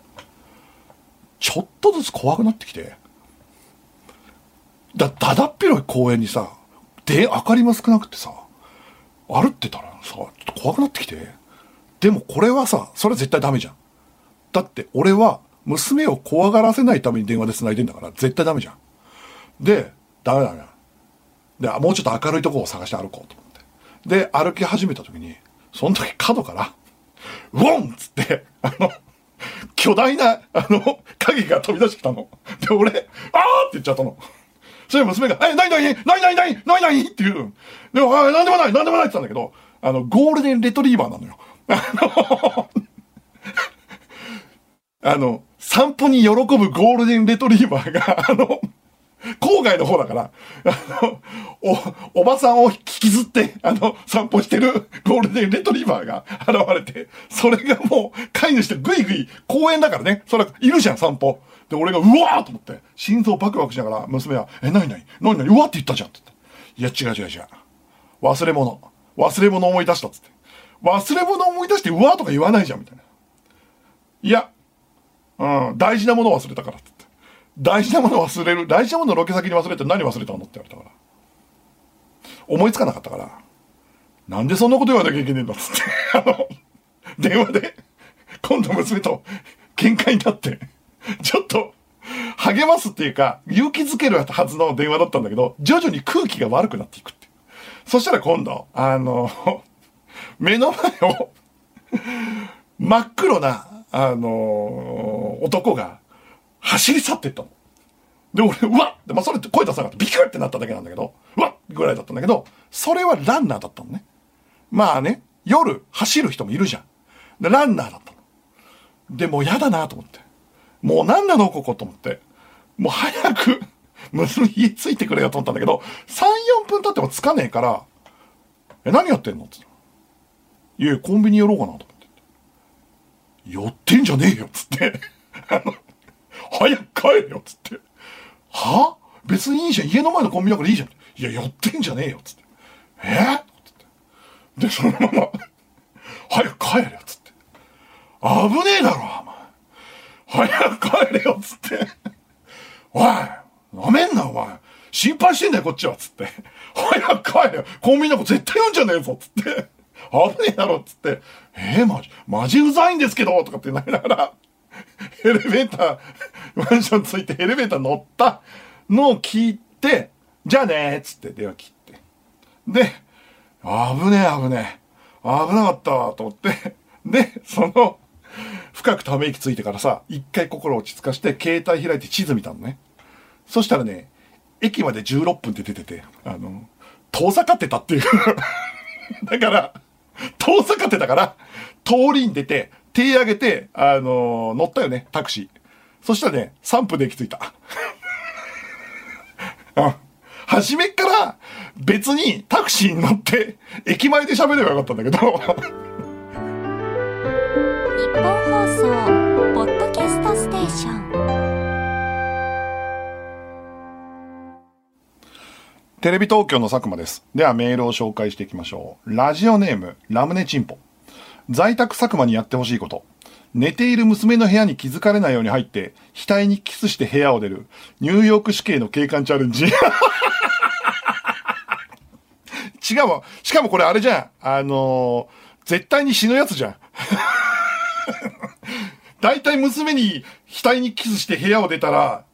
Speaker 1: ちょっとずつ怖くなってきて、だ、だだっ広い公園にさ、で、明かりも少なくてさ、歩ってたらさ、ちょっと怖くなってきて、でもこれはさ、それは絶対ダメじゃん。だって俺は娘を怖がらせないために電話で繋いでんだから絶対ダメじゃん。で、ダメだね。で、もうちょっと明るいとこを探して歩こうと思って。で、歩き始めた時に、その時角から、ウォンっつって、あの、巨大な、あの、影が飛び出してきたの。で、俺、あーって言っちゃったの。それ娘が、え、なになになになになになになにっていう。でも、あ、なんでもない、なんでもないって言ったんだけど、あの、ゴールデンレトリーバーなのよ。あの、(laughs) あの、散歩に喜ぶゴールデンレトリーバーが、(laughs) あの、郊外の方だから、あの、お、おばさんを引きずって、あの、散歩してるゴールデンレトリーバーが現れて、それがもう、飼い主でぐいぐい公園だからね、それいるじゃん、散歩。で、俺が、うわーと思って、心臓バクバクしながら、娘は、え、なになになになにうわって言ったじゃんって言って。いや、違う違う違う。忘れ物。忘れ物思い出したっつって。忘れ物思い出して、うわーとか言わないじゃん、みたいな。いや、うん、大事なもの忘れたからって。大事なもの忘れる。大事なものロケ先に忘れて何忘れたのって言われたから。思いつかなかったから。なんでそんなこと言わなきゃいけねえんだっって。(laughs) あの、電話で、今度娘と喧嘩になって、ちょっと、励ますっていうか、勇気づけるはずの電話だったんだけど、徐々に空気が悪くなっていくって。そしたら今度、あの、目の前を真っ黒な、あの、男が走り去っていったの。で、俺、うわっまあ、それって声出さなかった。ビクってなっただけなんだけど、うわっぐらいだったんだけど、それはランナーだったのね。まあね、夜走る人もいるじゃん。で、ランナーだったの。で、もう嫌だなと思って。もう何なの？ここと思って。もう早く、(laughs) 娘家着いてくれよと思ったんだけど、3、4分経っても着かねえから、え、何やってんの？っていやコンビニ寄ろうかなと。寄ってんじゃねえよつって。(laughs) あの、早く帰れよつって。は？別にいいじゃん。家の前のコンビニだからいいじゃん。いや、寄ってんじゃねえよつって。え？ー、つって。で、そのまま (laughs) 早く帰れよつって。危ねえだろ、お前。早く帰れよつって。おい、なめんな、お前。心配してんだよ、こっちは、つって。早く帰れよ。コンビニなんか絶対読んじゃねえぞ、つって。危ねえだろっ、つって。えー、マジ、マジうざいんですけど、とかってなりながら、エレベーター、マンションついてエレベーター乗ったのを聞いて、じゃあねっつって電話切って。で、危ねえ危ねえ。危なかったわと思って。で、その、深くため息ついてからさ、一回心落ち着かして、携帯開いて地図見たのね。そしたらね、駅まで16分って出てて、あの、遠ざかってたっていう (laughs) だから、遠ざかってたから、通りに出て、手上げて、あのー、乗ったよね、タクシー。そしたらね、3分で行き着いた。(laughs) うん。初めっから別にタクシーに乗って駅前で喋ればよかったんだけど。日本
Speaker 2: 放送、テ
Speaker 1: レビ東京の佐久間です。ではメールを紹介していきましょう。ラジオネーム、ラムネチンポ。在宅佐久間にやってほしいこと。寝ている娘の部屋に気づかれないように入って、額にキスして部屋を出る、ニューヨーク市警の警官チャレンジ。(laughs) 違うわ。しかもこれあれじゃん。あのー、絶対に死ぬやつじゃん。(laughs) 大体娘に額にキスして部屋を出たら、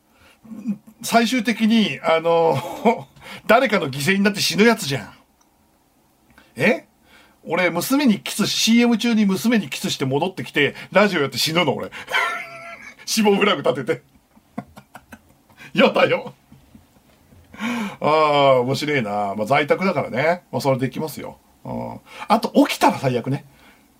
Speaker 1: 最終的に、あのー、誰かの犠牲になって死ぬやつじゃん。え？俺、娘にキス、CM 中に娘にキスして戻ってきて、ラジオやって死ぬの、俺。(laughs) 死亡フラグ立てて。(laughs) やだよ。ああ、面白いな。まあ、在宅だからね。まあ、それできますよ。うんあと、起きたら最悪ね。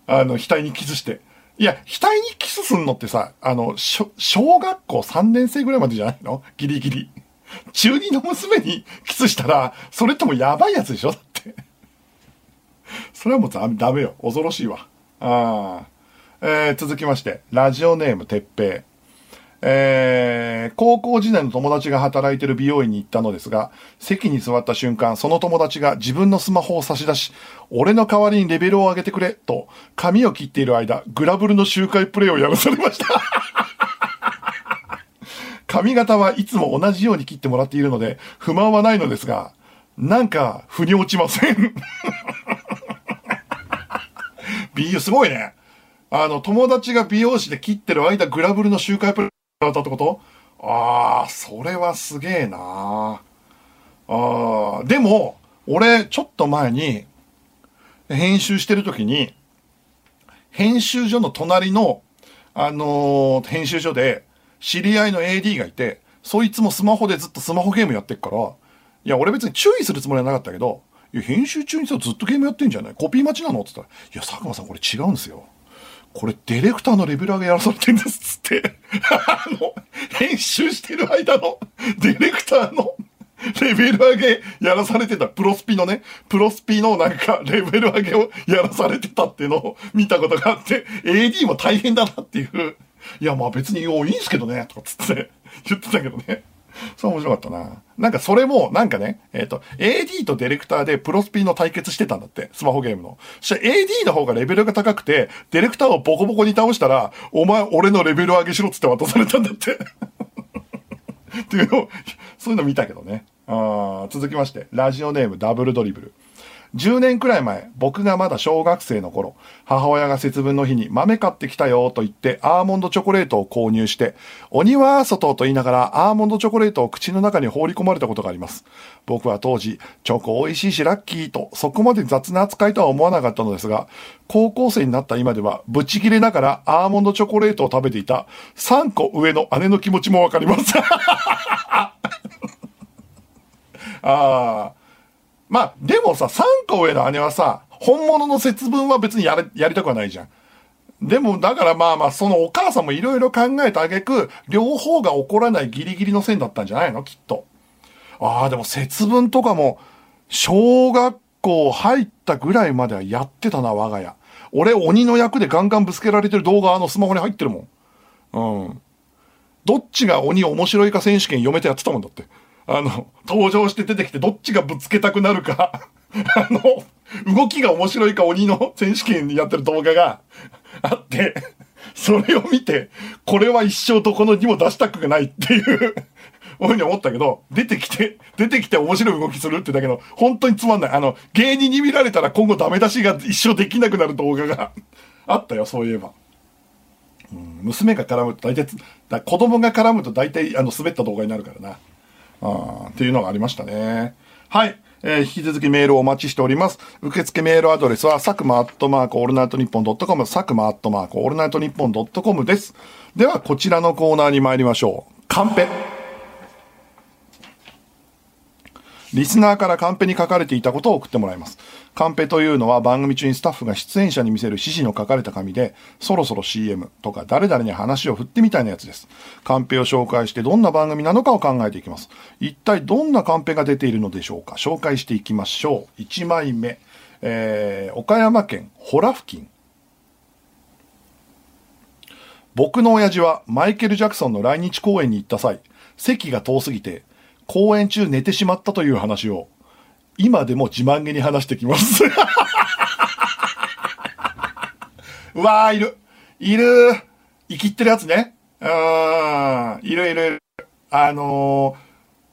Speaker 1: あの、額にキスして。いや、額にキスすんのってさ、あの、小学校3年生ぐらいまでじゃないの？ギリギリ。中二の娘にキスしたら、それともやばいやつでしょ？だって。それはもうダメよ。恐ろしいわ。ああ。えー、続きまして、ラジオネーム、てっぺい。えー、高校時代の友達が働いてる美容院に行ったのですが、席に座った瞬間、その友達が自分のスマホを差し出し、俺の代わりにレベルを上げてくれ、と、髪を切っている間、グラブルの周回プレイをやらされました。髪型はいつも同じように切ってもらっているので、不満はないのですが、なんか、腑に落ちません。(laughs) 美容すごいね。あの、友達が美容師で切ってる間、グラブルの周回プレイだったってこと？ああ、それはすげえなああ、でも、俺、ちょっと前に、編集してる時に、編集所の隣の、あのー編集所で、知り合いの AD がいて、そいつもスマホでずっとスマホゲームやってっから、いや、俺別に注意するつもりはなかったけど、いや、編集中にさ、ずっとゲームやってんじゃない？コピー待ちなの？って言ったら、いや、佐久間さんこれ違うんですよ。これディレクターのレベル上げやらされてんですっつって、(laughs) あの、編集してる間のディレクターのレベル上げやらされてた。プロスピのね、プロスピのなんかレベル上げをやらされてたっていうのを見たことがあって、AD も大変だなっていう。いや、まあ別に、おいいんすけどね、とかつって (laughs) 言ってたけどね。そう面白かったな。なんかそれも、なんかね、えっ、と、AD とディレクターでプロスピの対決してたんだって、スマホゲームの。そしたら AD の方がレベルが高くて、ディレクターをボコボコに倒したら、お前、俺のレベル上げしろっつって渡されたんだって。(laughs) っていうのを、そういうの見たけどね。あー続きまして、ラジオネームダブルドリブル。10年くらい前、僕がまだ小学生の頃、母親が節分の日に豆買ってきたよと言ってアーモンドチョコレートを購入して、鬼は外と言いながらアーモンドチョコレートを口の中に放り込まれたことがあります。僕は当時、チョコ美味しいしラッキーと、そこまで雑な扱いとは思わなかったのですが、高校生になった今では、ぶち切れながらアーモンドチョコレートを食べていた3個上の姉の気持ちもわかります。(laughs) ああ。まあ、でもさ、3個上の姉はさ、本物の節分は別にやれ、やりたくはないじゃん。でも、だからまあまあ、そのお母さんもいろいろ考えてあげく、両方が起こらないギリギリの線だったんじゃないの？きっと。ああ、でも節分とかも、小学校入ったぐらいまではやってたな、我が家。俺、鬼の役でガンガンぶつけられてる動画、あのスマホに入ってるもん。うん。どっちが鬼面白いか選手権読めてやってたもんだって。あの、登場して出てきてどっちがぶつけたくなるか、(laughs) あの、動きが面白いか鬼の選手権にやってる動画が (laughs) あって、それを見て、これは一生どこのにも出したくないっていう、ふうに思ったけど、出てきて、出てきて面白い動きするってだけど、本当につまんない。あの、芸人に見られたら今後ダメ出しが一生できなくなる動画が (laughs) あったよ、そういえば。うん娘が絡むと大体、だ子供が絡むと大体あの滑った動画になるからな。っていうのがありましたね。はい。えー引き続きメールをお待ちしております。受付メールアドレスは、サクマアットマークオールナイトニッポンドットコム、サクマアットマークオールナイトニッポンドットコムです。では、こちらのコーナーに参りましょう。カンペ。リスナーからカンペに書かれていたことを送ってもらいます。カンペというのは番組中にスタッフが出演者に見せる指示の書かれた紙で、そろそろ CM とか誰々に話を振ってみたいなやつです。カンペを紹介してどんな番組なのかを考えていきます。一体どんなカンペが出ているのでしょうか紹介していきましょう。1枚目。えー、岡山県ホラ付近。僕の親父はマイケル・ジャクソンの来日公演に行った際、席が遠すぎて、公演中寝てしまったという話を、今でも自慢げに話してきます。(laughs) うわー、いる。いる。生きってるやつね。うーん。いるいるいる。あのー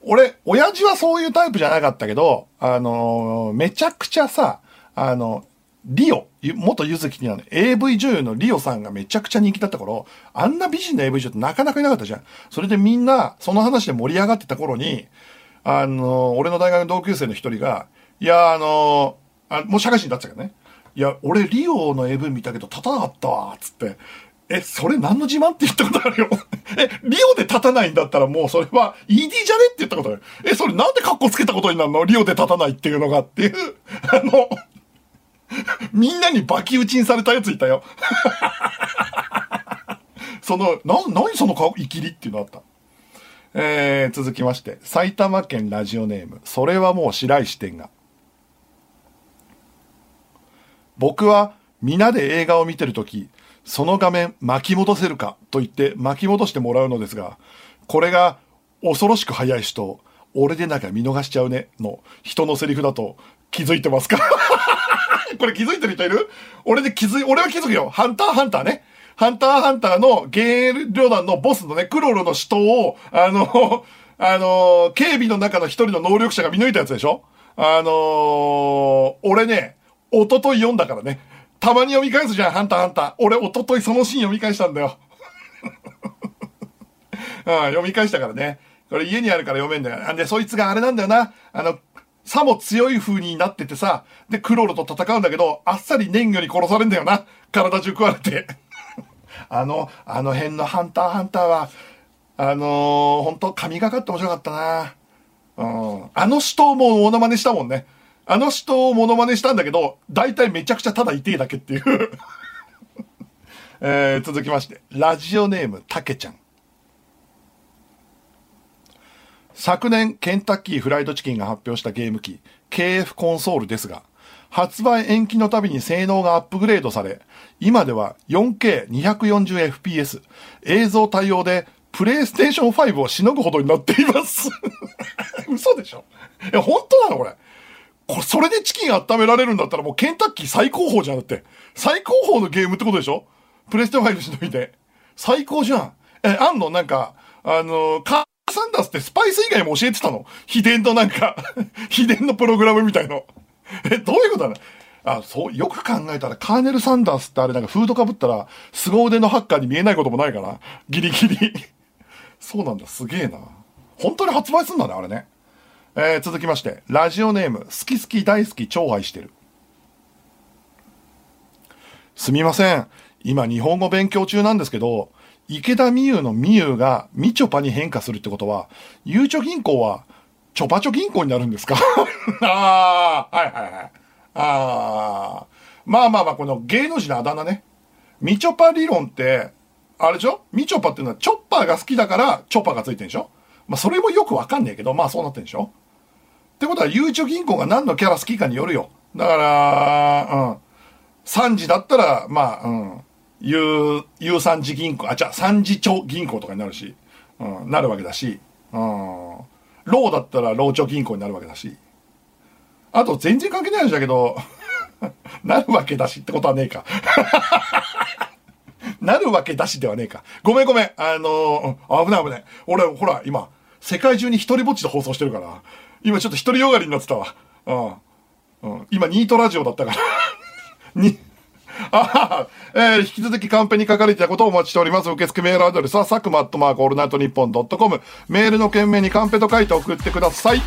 Speaker 1: 俺、親父はそういうタイプじゃなかったけど、あのーめちゃくちゃさ、あの、リオ、元ゆずきにあの AV 女優のリオさんがめちゃくちゃ人気だった頃、あんな美人な AV 女優ってなかなかいなかったじゃん。それでみんな、その話で盛り上がってた頃に、あの、俺の大学の同級生の一人が、いや、あの、あもう社会人だったけどね。いや、俺リオの AV 見たけど立たなかったわ、つって。え、それ何の自慢って言ったことあるよ。(laughs) え、リオで立たないんだったらもうそれは ED じゃねって言ったことある。え、それなんで格好つけたことになるの？リオで立たないっていうのがっていう、あの、みんなにバキ打ちにされたやついたよ。(laughs) その、な、何その顔、イキリっていうのあった。えー、続きまして、埼玉県ラジオネーム、それはもう白石店が。僕は皆で映画を見てるとき、その画面巻き戻せるかと言って巻き戻してもらうのですが、これが恐ろしく早い人、俺でなきゃ見逃しちゃうねの人のセリフだと気づいてますか？(laughs) (laughs) これ気づいてる人いる？俺で気づい、俺は気づくよ。ハンターハンターね。ハンターハンターのゲー旅団のボスのね、クロロの死闘を、あの、あの、警備の中の一人の能力者が見抜いたやつでしょ？あの俺ね、一昨日読んだからね。たまに読み返すじゃん、ハンターハンター。俺一昨日そのシーン読み返したんだよ。(laughs) うん、読み返したからね。これ家にあるから読めんだよ。あんで、そいつがあれなんだよな。あの、さも強い風になっててさ、で、クロロと戦うんだけど、あっさり年魚に殺されんだよな。体中食われて。(laughs) あの、あの辺のハンターハンターは、あのー、本当神がかって面白かったな。うん。あの人もモノマネしたもんね。あの人をモノマネしたんだけど、大体めちゃくちゃただ痛いだけっていう。(laughs) えー、続きまして、ラジオネーム、たけちゃん。昨年、ケンタッキーフライドチキンが発表したゲーム機、KF コンソールですが、発売延期のたびに性能がアップグレードされ、今では 4K240fps 映像対応でプレイステーション5をしのぐほどになっています。(laughs) 嘘でしょ？いや、本当なのこれ？これ、それでチキン温められるんだったらもうケンタッキー最高峰じゃんだって。最高峰のゲームってことでしょ？プレステ5しのいて。最高じゃん。え、あんの？なんか、あの、カーサンダースってスパイス以外も教えてたの？秘伝のなんか、(laughs) 秘伝のプログラムみたいの。え、どういうことなの？あ、そう、よく考えたら、カーネル・サンダースってあれなんかフードかぶったら、凄腕のハッカーに見えないこともないかな？ギリギリ。そうなんだ、すげえな。本当に発売すんだね、あれね。えー、続きまして、ラジオネーム、好き好き大好き超愛してる。すみません。今日本語勉強中なんですけど、池田美優の美優がみちょぱに変化するってことは、ゆうちょ銀行は、ちょぱちょ銀行になるんですか？(laughs) ああ、はいはいはい。ああ、まあまあまあ、この芸能人のあだ名ね。みちょぱ理論って、あれでしょ？みちょぱっていうのはチョッパーが好きだからチョッパーがついてるんでしょ？まあそれもよくわかんねえけど、まあそうなってんでしょ？ってことは、ゆうちょ銀行が何のキャラ好きかによるよ。だから、うん。3時だったら、まあ、うん。ゆう、ゆう三次銀行、あ、じゃあ三次町銀行とかになるし、うん、なるわけだし、うん。ローだったらロー町銀行になるわけだし。あと、全然関係ない話だけど、(laughs) なるわけだしってことはねえか。(laughs) なるわけだしではねえか。ごめんごめん。あのー、危ない危ない。俺、ほら、今、世界中に一人ぼっちで放送してるから、今ちょっと一人よがりになってたわ。うん。うん、今、ニートラジオだったから。(laughs) に、あえー、引き続きカンペに書かれていたことをお待ちしております。受付メールアドレスは、サクマアットマークオールナイトニッポンドットコム。メールの件名にカンペと書いて送ってください。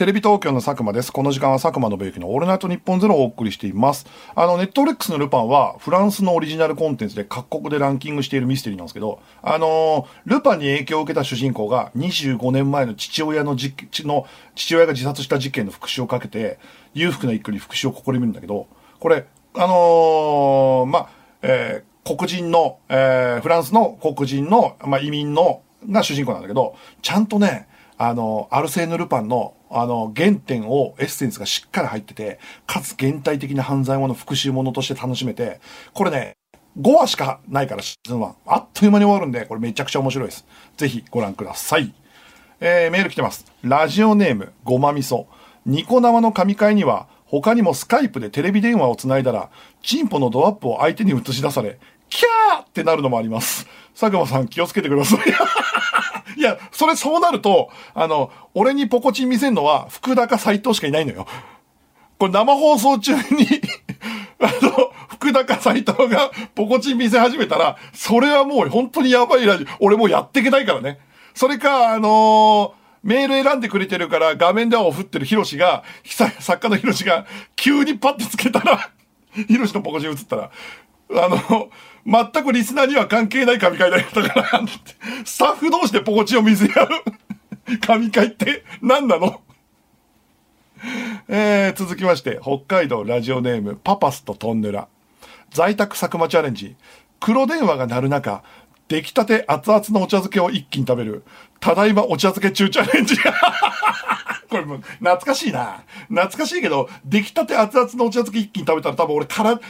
Speaker 1: テレビ東京の佐久間です。この時間は佐久間宣行のオールナイトニッポンゼロをお送りしています。あの、ネットフリックスのルパンはフランスのオリジナルコンテンツで各国でランキングしているミステリーなんですけど、あのールパンに影響を受けた主人公が25年前の父親の無実の、父親が自殺した事件の復讐をかけて、裕福な一家に復讐を試みるんだけど、これ、あのーまあ、えー黒人の、えーフランスの黒人の、まあ、移民の、が主人公なんだけど、ちゃんとね、あの、アルセーヌ・ルパンの、あの、原点を、エッセンスがしっかり入ってて、かつ現代的な犯罪者、復讐者として楽しめて、これね、5話しかないから、シーズン1。あっという間に終わるんで、これめちゃくちゃ面白いです。ぜひご覧ください。えー、メール来てます。ラジオネーム、ごまみそ。ニコ生の神会には、他にもスカイプでテレビ電話をつないだら、チンポのドアップを相手に映し出され、キャーってなるのもあります。佐久間さん気をつけてください。(laughs) いや、それそうなると、あの、俺にポコチン見せんのは福田か斎藤しかいないのよ。これ生放送中に (laughs) あの、福田か斎藤がポコチン見せ始めたら、それはもう本当にやばいラジオ。俺もうやっていけないからね。それか、あのーメール選んでくれてるから画面で青を振ってるヒロシが、作家のヒロシが急にパッてつけたら、(laughs) ヒロシのポコチン映ったら、あの、全くリスナーには関係ない神会だったから、(laughs) スタッフ同士でポコチを水やる神会って何なの？(laughs) えー、続きまして、北海道ラジオネーム、パパスとトンネラ。在宅佐久間チャレンジ。黒電話が鳴る中、出来たて熱々のお茶漬けを一気に食べる。ただいまお茶漬け中チャレンジ。(laughs) これもう懐かしいな。懐かしいけど、出来たて熱々のお茶漬け一気に食べたら多分俺から、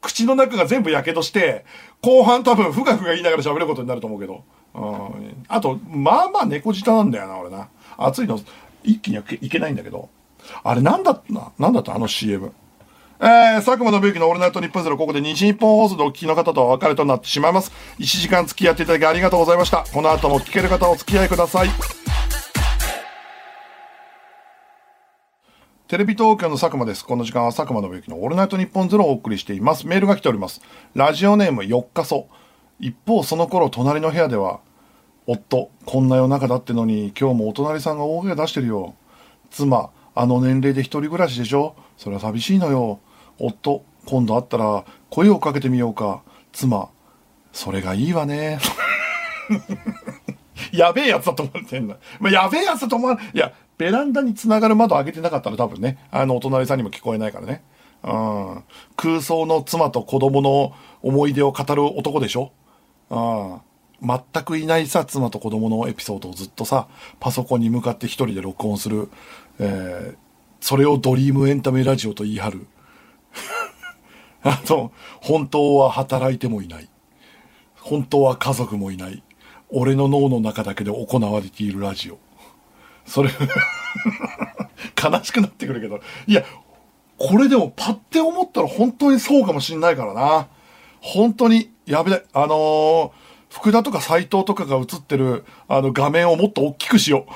Speaker 1: 口の中が全部火傷して、後半多分ふがふが言いながら喋ることになると思うけど。うん。あと、まあまあ猫舌なんだよな、俺な。熱いの一気にはいけないんだけど。あれなんだったな？なんだった？あの CM。えー、佐久間信之のオールナイトニッポンゼロ、ここで西日本放送でお聞きの方とお別れとなってしまいます。1時間付き合っていただきありがとうございました。この後も聞ける方お付き合いください。テレビ東京の佐久間です。この時間は佐久間信之のオールナイトニッポンゼロをお送りしています。メールが来ております。ラジオネーム4日そ。一方、その頃隣の部屋では、夫、こんな夜中だってのに、今日もお隣さんが大声出してるよ。妻、あの年齢で一人暮らしでしょそれは寂しいのよ。夫、今度会ったら声をかけてみようか。妻、それがいいわね。(laughs) やべえやつだと思ってんだ。まあ、やべえやつだと思わいや、ベランダに繋がる窓開けてなかったら多分ね、あの、お隣さんにも聞こえないからね。うん。空想の妻と子供の思い出を語る男でしょうん。全くいないさ、妻と子供のエピソードをずっとさ、パソコンに向かって一人で録音する。えー、それをドリームエンタメラジオと言い張る。(laughs) あと、本当は働いてもいない。本当は家族もいない。俺の脳の中だけで行われているラジオ。それ、(laughs) 悲しくなってくるけど。いや、これでもパッて思ったら本当にそうかもしんないからな。本当に、やべえ、あのー、福田とか斎藤とかが映ってる、あの画面をもっと大きくしよ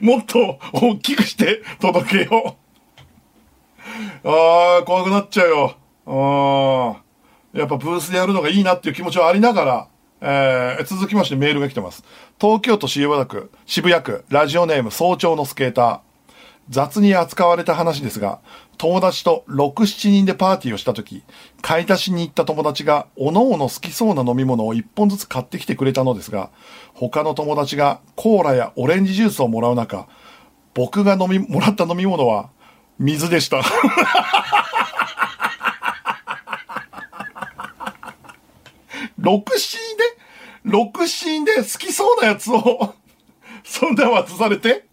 Speaker 1: う。(laughs) もっと大きくして届けよう。あー、怖くなっちゃうよ。あー。やっぱブースでやるのがいいなっていう気持ちはありながら、えー、続きましてメールが来てます。東京都渋谷区、渋谷区、ラジオネーム早朝のスケーター。雑に扱われた話ですが、友達と6、7人でパーティーをした時、買い出しに行った友達が、おのおの好きそうな飲み物を1本ずつ買ってきてくれたのですが、他の友達がコーラやオレンジジュースをもらう中、僕が飲み、もらった飲み物は、水でした。6、7人で、6、7人で好きそうなやつを、そんな渡されて、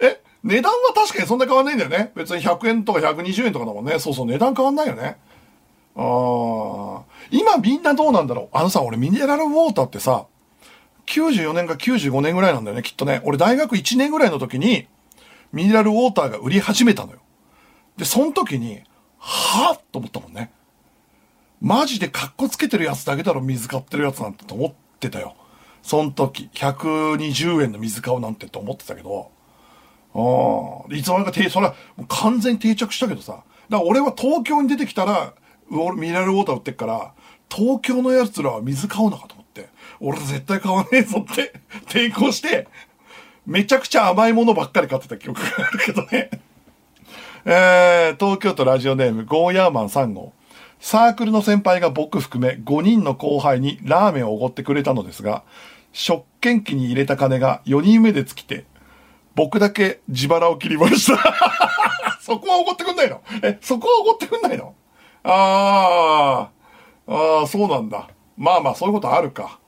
Speaker 1: え、値段は確かにそんな変わんないんだよね。別に100円とか120円とかだもんね。そうそう、値段変わんないよね。ああ。今みんなどうなんだろう？あのさ、俺ミネラルウォーターってさ、94年か95年ぐらいなんだよね、きっとね。俺大学1年ぐらいの時に、ミネラルウォーターが売り始めたのよ。で、その時に、はぁと思ったもんね。マジでカッコつけてるやつだけだろ、水買ってるやつなんてと思ってたよ。その時、120円の水買うなんてと思ってたけど、ああ、いつの間にか定、それは完全に定着したけどさ。だから俺は東京に出てきたら、ミネラルウォーター売ってっから、東京のやつらは水買うのかと思って、俺絶対買わねえぞって抵抗して、めちゃくちゃ甘いものばっかり買ってた記憶があるけどね。えー、東京都ラジオネーム、ゴーヤーマン3号。サークルの先輩が僕含め5人の後輩にラーメンをおごってくれたのですが、食券機に入れた金が4人目で尽きて、僕だけ自腹を切りました。(laughs) そこはおごってくんないの？え、そこはおごってくんないの？あー、あー、そうなんだ。まあまあ、そういうことあるか。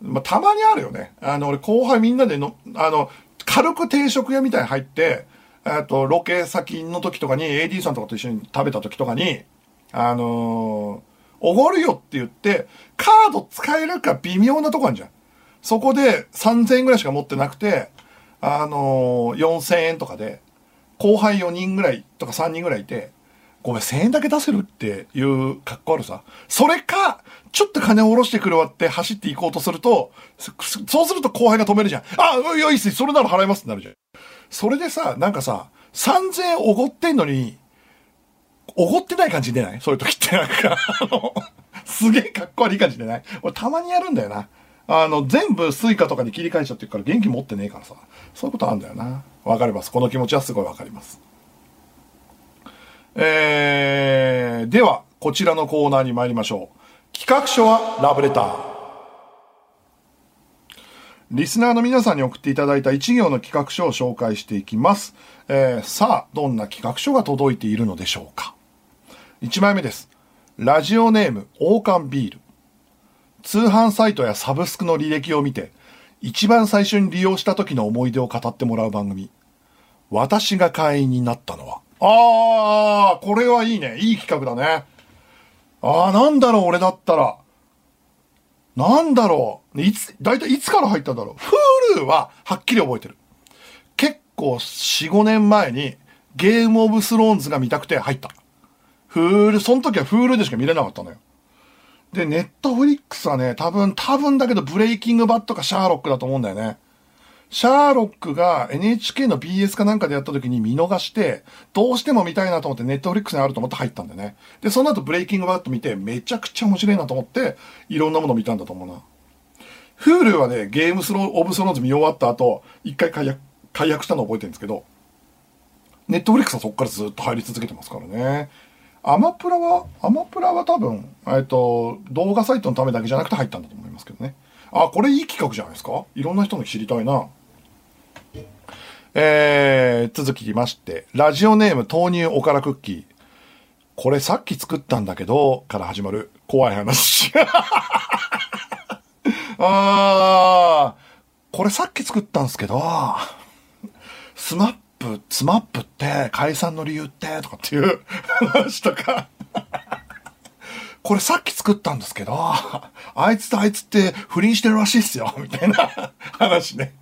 Speaker 1: まあ、たまにあるよね。あの、俺後輩みんなでの、あの、軽く定食屋みたいに入って、えっと、ロケ先の時とかに AD さんとかと一緒に食べた時とかに、あのーおごるよって言って、カード使えるか微妙なとこあるじゃん。そこで3000円ぐらいしか持ってなくて、あのー4000円とかで、後輩4人ぐらいとか3人ぐらいいて、ごめん、1000円だけ出せるっていう格好あるさ。それか、ちょっと金を下ろしてくるわって走っていこうとすると、そうすると後輩が止めるじゃん。あ、いや、いいっす、それなら払いますってなるじゃん。それでさ、なんかさ、3000円おごってんのに、おごってない感じ出ない？そういう時ってなんか、あの、すげえかっこ悪い感じ出ない？俺たまにやるんだよな。あの、全部スイカとかに切り替えちゃってるから現金持ってねえからさ。そういうことあるんだよな。わかります。この気持ちはすごいわかります。えー、では、こちらのコーナーに参りましょう。企画書はラブレター。リスナーの皆さんに送っていただいた一行の企画書を紹介していきます。えー、さあ、どんな企画書が届いているのでしょうか。1枚目です。ラジオネーム、王冠ビール。通販サイトやサブスクの履歴を見て、一番最初に利用した時の思い出を語ってもらう番組。私が会員になったのは。あー、これはいいね。いい企画だね。あー、なんだろう、俺だったら。なんだろう。いつ、だいたいいつから入ったんだろう。Hulu ははっきり覚えてる。結構4、5年前にゲームオブスローンズが見たくて入った。Hulu、その時は Hulu でしか見れなかったのよ。で、ネットフリックスはね、多分、多分だけど、ブレイキングバッドかシャーロックだと思うんだよね。シャーロックが NHK の BS かなんかでやった時に見逃して、どうしても見たいなと思ってネットフリックスにあると思って入ったんだよね。で、その後ブレイキングバッド見て、めちゃくちゃ面白いなと思って、いろんなものを見たんだと思うな。Hulu はね、ゲームスロー、オブスローンズ見終わった後、一回解約、解約したのを覚えてるんですけど、ネットフリックスはそこからずっと入り続けてますからね。アマプラは、アマプラは多分、えっと、動画サイトのためだけじゃなくて入ったんだと思いますけどね。あ、これいい企画じゃないですか？いろんな人の知りたいな。えー、続きまして、ラジオネーム豆乳おからクッキー。これさっき作ったんだけど、から始まる怖い話。(laughs) あー、これさっき作ったんですけど、スマップ、スマップって解散の理由ってとかっていう (laughs) 話とか。これさっき作ったんですけど、あいつとあいつって不倫してるらしいっすよ、みたいな話ね。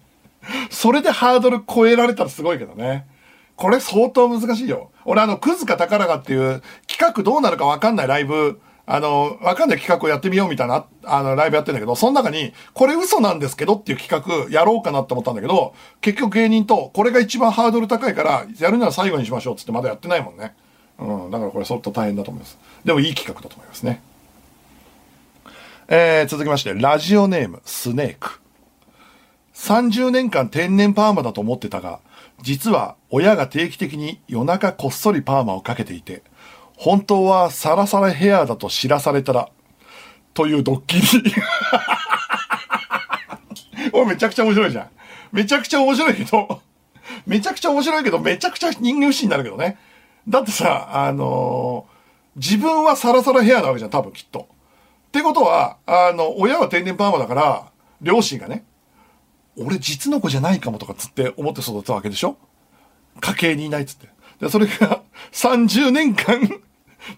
Speaker 1: それでハードル超えられたらすごいけどね。これ相当難しいよ。俺あの、クズか宝かっていう企画どうなるかわかんないライブ、あの、わかんない企画をやってみようみたいな、あの、ライブやってんだけど、その中に、これ嘘なんですけどっていう企画やろうかなって思ったんだけど、結局芸人と、これが一番ハードル高いから、やるなら最後にしましょうっつってまだやってないもんね。うん、だからこれ相当大変だと思います。でもいい企画だと思いますね。えー、続きまして、ラジオネーム、スネーク。30年間天然パーマだと思ってたが、実は親が定期的に夜中こっそりパーマをかけていて、本当はサラサラヘアだと知らされたら、というドッキリ。(laughs) おいめちゃくちゃ面白いじゃん。めちゃくちゃ面白いけど、めちゃくちゃ面白いけど、めちゃくちゃ人間不信になるけどね。だってさ、あのー自分はサラサラヘアなわけじゃん、多分きっと。ってことは、あの、親は天然パーマだから、両親がね、俺実の子じゃないかもとかつって思って育ったわけでしょ？家系にいないっつって。で、それが (laughs) 30年間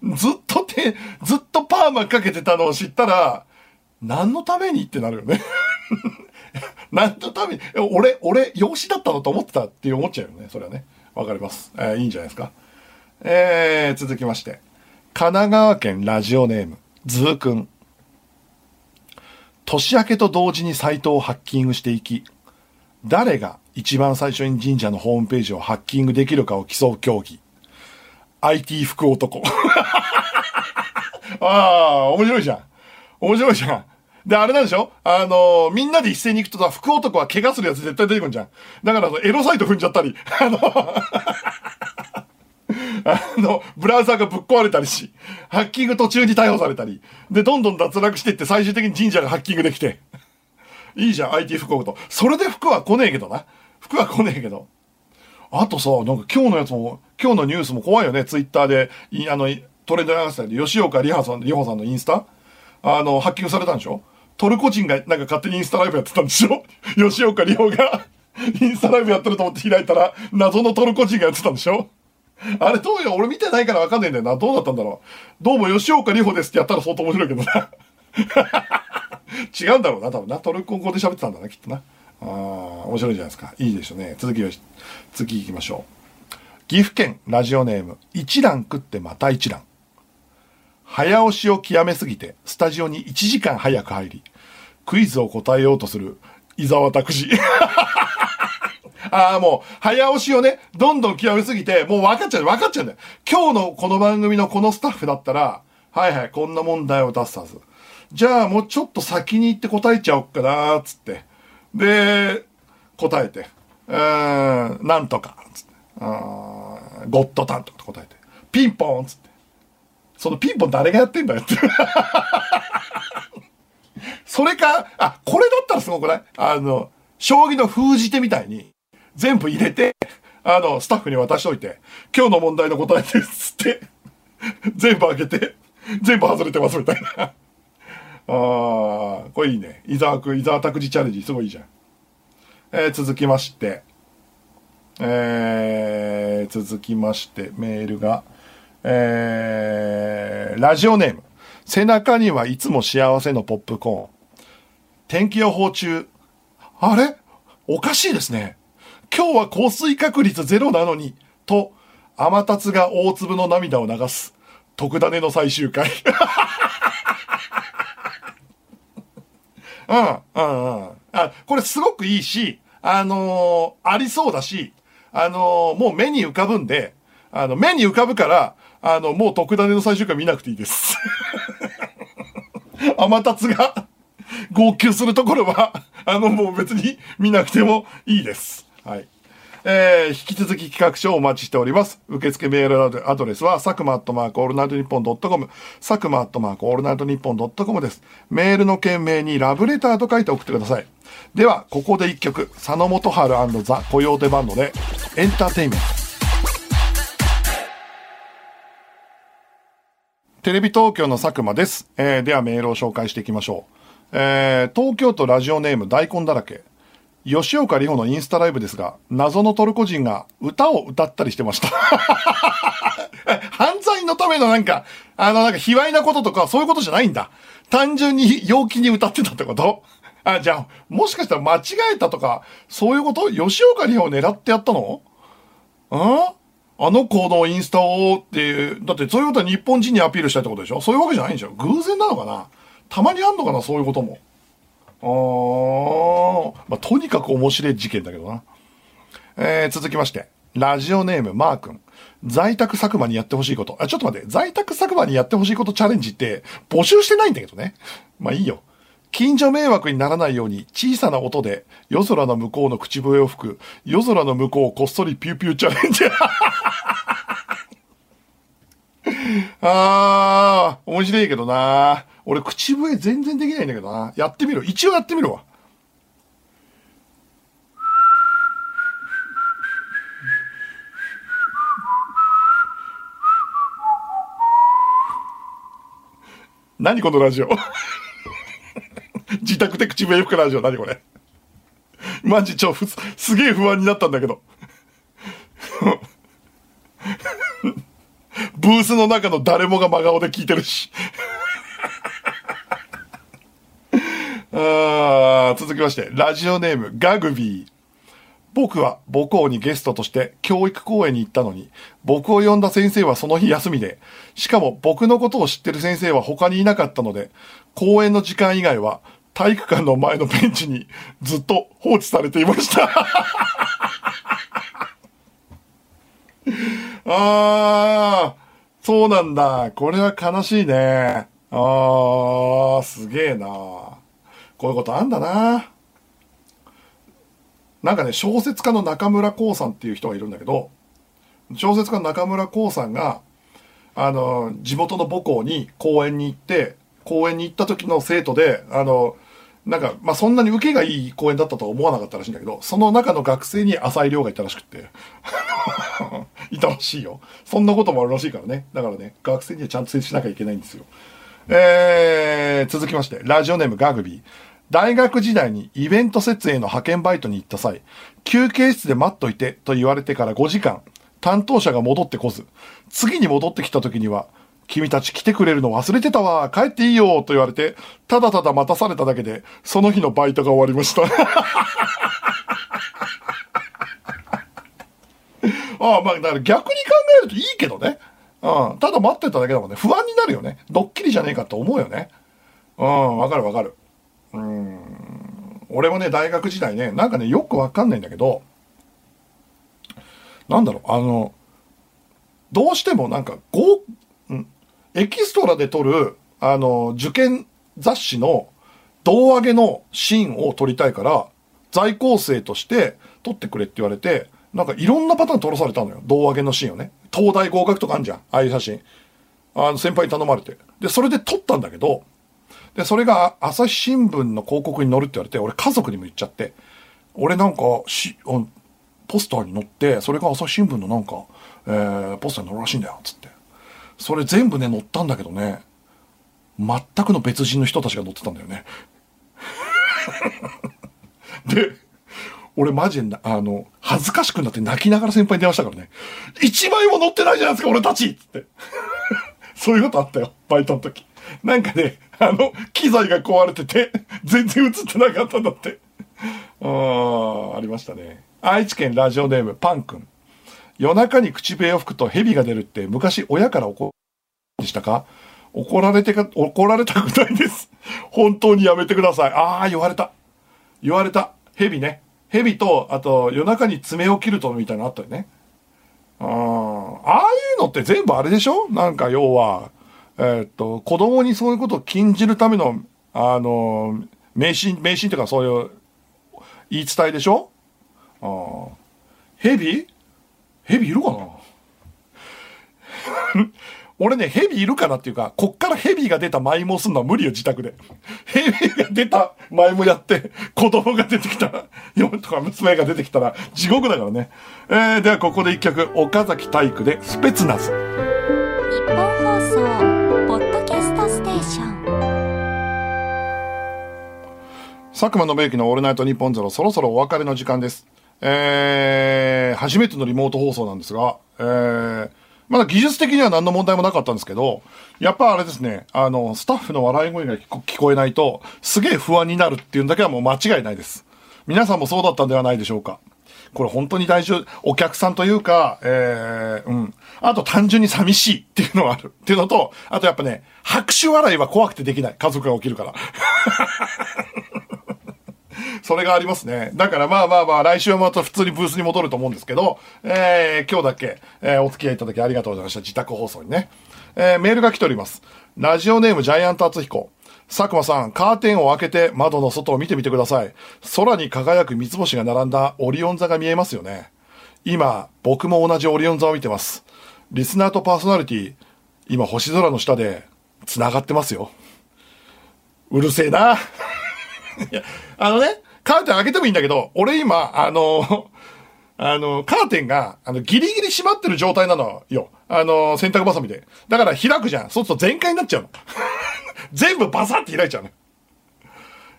Speaker 1: (laughs) ずっとて、ずっとパーマかけてたのを知ったら、何のためにってなるよね。(laughs) 何のために、俺、俺、養子だったのと思ってたって思っちゃうよね。それはね。わかります。えーいいんじゃないですか。えー、続きまして。神奈川県ラジオネーム、ズーくん。年明けと同時にサイトをハッキングしていき、誰が一番最初に神社のホームページをハッキングできるかを競う競技。IT 福男。(laughs) ああ、面白いじゃん。面白いじゃん。で、あれなんでしょ？あのみんなで一斉に行くとさ、福男は怪我するやつ絶対出てくるじゃん。だから、エロサイト踏んじゃったり、あの、あの、ブラウザーがぶっ壊れたりし、ハッキング途中に逮捕されたり、で、どんどん脱落していって最終的に神社がハッキングできて。いいじゃん、IT 福男と。それで服は来ねえけどな。服は来ねえけど。あとさ、なんか今日のやつも、今日のニュースも怖いよね、ツイッターで、あの、トレンド流したり、吉岡里帆さん、里帆さんのインスタ？あの、ハッキングされたんでしょ？トルコ人がなんか勝手にインスタライブやってたんでしょ？吉岡里帆がインスタライブやってると思って開いたら、謎のトルコ人がやってたんでしょ？(laughs) あれどうよ俺見てないからわかんないんだよな。どうだったんだろう。どうも吉岡里帆ですってやったら相当面白いけどな。(laughs) 違うんだろうな、多分な。トルコ語で喋ってたんだな、きっとな。ああ、面白いじゃないですか。いいでしょうね。続きをし、次行きましょう。岐阜県ラジオネーム、一蘭食ってまた一蘭。早押しを極めすぎて、スタジオに1時間早く入り、クイズを答えようとする、伊沢拓司。(laughs) ああ、もう、早押しをね、どんどん極めすぎて、もう分かっちゃう、分かっちゃうんだよ。今日のこの番組のこのスタッフだったら、はいはい、こんな問題を出すはず。じゃあもうちょっと先に行って答えちゃおっかな、つって。で、答えて。うーん、なんとか、つって。うんゴッドタンとか答えて。ピンポンつって。そのピンポン誰がやってんだよって。(laughs) それか、あ、これだったらすごくない？あの、将棋の封じ手みたいに、全部入れて、あの、スタッフに渡しといて、今日の問題の答えですって、全部開けて、全部外れてますみたいな。あー、これいいね。伊沢くん、伊沢拓司チャレンジ、すごいいいじゃん。えー続きまして、えー続きまして、メールが、えーラジオネーム。背中にはいつも幸せのポップコーン。天気予報中。あれ？おかしいですね。今日は降水確率ゼロなのに、と、天達が大粒の涙を流す。特ダネの最終回。うん、うん、うん。あ、これすごくいいし、あのーありそうだし、あのーもう目に浮かぶんで、あの、目に浮かぶから、あの、もう特ダネの最終回見なくていいです。(laughs) 天達が号泣するところは、あの、もう別に見なくてもいいです。はい。えー、引き続き企画書をお待ちしております。受付メールアドレスは、佐久間アットマークオールナイトニッポンドットコム、佐久間アットマークオールナイトニッポンドットコムです。メールの件名にラブレターと書いて送ってください。では、ここで一曲、佐野元春ザ・コヨーテバンドで、エンターテインメント。テレビ東京の佐久間です。えーではメールを紹介していきましょう。えー東京都ラジオネーム大根だらけ。吉岡里帆のインスタライブですが、謎のトルコ人が歌を歌ったりしてました。(laughs) 犯罪のためのなんか、あのなんか卑猥なこととかそういうことじゃないんだ。単純に陽気に歌ってたってこと？あ、じゃあ、もしかしたら間違えたとか、そういうこと？吉岡里帆を狙ってやったの？ああの子のインスタをっていう、だってそういうことは日本人にアピールしたいってことでしょ？そういうわけじゃないんでしょ？偶然なのかな？たまにあんのかな？そういうことも。あーまあ、とにかく面白い事件だけどな。えー、続きまして、ラジオネームマー君。在宅佐久間にやってほしいこと。あ、ちょっと待って、在宅佐久間にやってほしいことチャレンジって募集してないんだけどね。まあいいよ。近所迷惑にならないように小さな音で夜空の向こうの口笛を吹く夜空の向こうをこっそりピューピューチャレンジ。あー、面白いけどな俺口笛全然できないんだけどな。やってみる。一応やってみるわ。何このラジオ (laughs) 自宅で口笛吹くラジオ何これマジ超ふすすげえ不安になったんだけどブースの中の誰もが真顔で聞いてるし (laughs) あー続きましてラジオネームガグビー僕は母校にゲストとして教育講演に行ったのに、僕を呼んだ先生はその日休みで、しかも僕のことを知ってる先生は他にいなかったので、講演の時間以外は体育館の前のベンチにずっと放置されていました。(laughs) あー、そうなんだ。これは悲しいね。あー、すげえな。こういうことあんだな。なんかね、小説家の中村光さんっていう人がいるんだけど、小説家の中村光さんが、あの、地元の母校に講演に行って、講演に行った時の生徒で、あの、なんか、まあ、そんなに受けがいい講演だったとは思わなかったらしいんだけど、その中の学生に浅井亮がいたらしくって。(laughs) いたらしいよ。そんなこともあるらしいからね。だからね、学生にはちゃんと接しなきゃいけないんですよ。えー、続きまして、ラジオネームガグビー。大学時代にイベント設営の派遣バイトに行った際、休憩室で待っといてと言われてから5時間、担当者が戻ってこず、次に戻ってきた時には、君たち来てくれるの忘れてたわ、帰っていいよと言われて、ただただ待たされただけで、その日のバイトが終わりました。(laughs) ああ、まあ、だから逆に考えるといいけどね。うん。ただ待ってただけだもんね。不安になるよね。ドッキリじゃねえかって思うよね。うん、わかるわかる。うん。俺もね、大学時代ね、なんかね、よくわかんないんだけど、なんだろう、あの、どうしてもなんか、ご、うん、エキストラで撮る、あの、受験雑誌の胴上げのシーンを撮りたいから、在校生として撮ってくれって言われて、なんかいろんなパターン撮らされたのよ。胴上げのシーンをね。東大合格とかあるじゃん。ああいう写真。あの、先輩に頼まれて。で、それで撮ったんだけど、で、それが朝日新聞の広告に載るって言われて、俺家族にも言っちゃって、俺なんか、し、ポスターに載って、それが朝日新聞のなんか、えー、ポスターに載るらしいんだよ、つって。それ全部ね、載ったんだけどね、全くの別人の人たちが載ってたんだよね。(laughs) で、俺マジで、あの、恥ずかしくなって泣きながら先輩に電話したからね。一枚も載ってないじゃないですか、俺たちつって。(laughs) そういうことあったよ、バイトの時。なんかね、あの、機材が壊れてて、全然映ってなかったんだって。あー、ありましたね。愛知県ラジオネーム、パン君。夜中に口笛を吹くと蛇が出るって昔親から怒でしたか？怒られてか、怒られたくないです。(laughs) 本当にやめてください。ああ、言われた。言われた。蛇ね。蛇と、あと、夜中に爪を切るとみたいなのあったよね。あーあいうのって全部あれでしょ？なんか要は、えーっと、子供にそういうことを禁じるための、あの、迷信、迷信とかそういう言い伝えでしょ？あー蛇？蛇いるかな？(laughs) 俺ね、蛇いるかなっていうか、こっから蛇が出た舞もすんのは無理よ、自宅で。蛇が出た舞もやって、子供が出てきたら、嫁とか娘が出てきたら、地獄だからね。えー、ではここで一曲、岡崎体育で、スペツナズ。
Speaker 2: 日本放送ポッドキャストステーション
Speaker 1: 佐久間信之のオールナイトニッポンゼロ、そろそろお別れの時間です。えー、初めてのリモート放送なんですが、えー、まだ技術的には何の問題もなかったんですけど、やっぱあれですね、あの、スタッフの笑い声が聞こえないと、すげえ不安になるっていうのだけはもう間違いないです。皆さんもそうだったんではないでしょうか。これ本当に大事、お客さんというか、えー、うん。あと単純に寂しいっていうのがある。っていうのと、あとやっぱね、拍手笑いは怖くてできない。家族が起きるから。それがありますね。だからまあまあまあ、来週はまた普通にブースに戻ると思うんですけど、えー、今日だけ、えー、お付き合いいただきありがとうございました。自宅放送にね。えー、メールが来ております。ラジオネームジャイアント厚彦。佐久間さん、カーテンを開けて窓の外を見てみてください。空に輝く三つ星が並んだオリオン座が見えますよね。今、僕も同じオリオン座を見てます。リスナーとパーソナリティ、今星空の下で繋がってますよ。うるせえな。(laughs) いや、あのね、カーテン開けてもいいんだけど、俺今、あの、(laughs) あの、カーテンが、あの、ギリギリ閉まってる状態なのよ。あの、洗濯バサミで。だから開くじゃん。そうすると全開になっちゃうの。(laughs) 全部バサって開いちゃうの。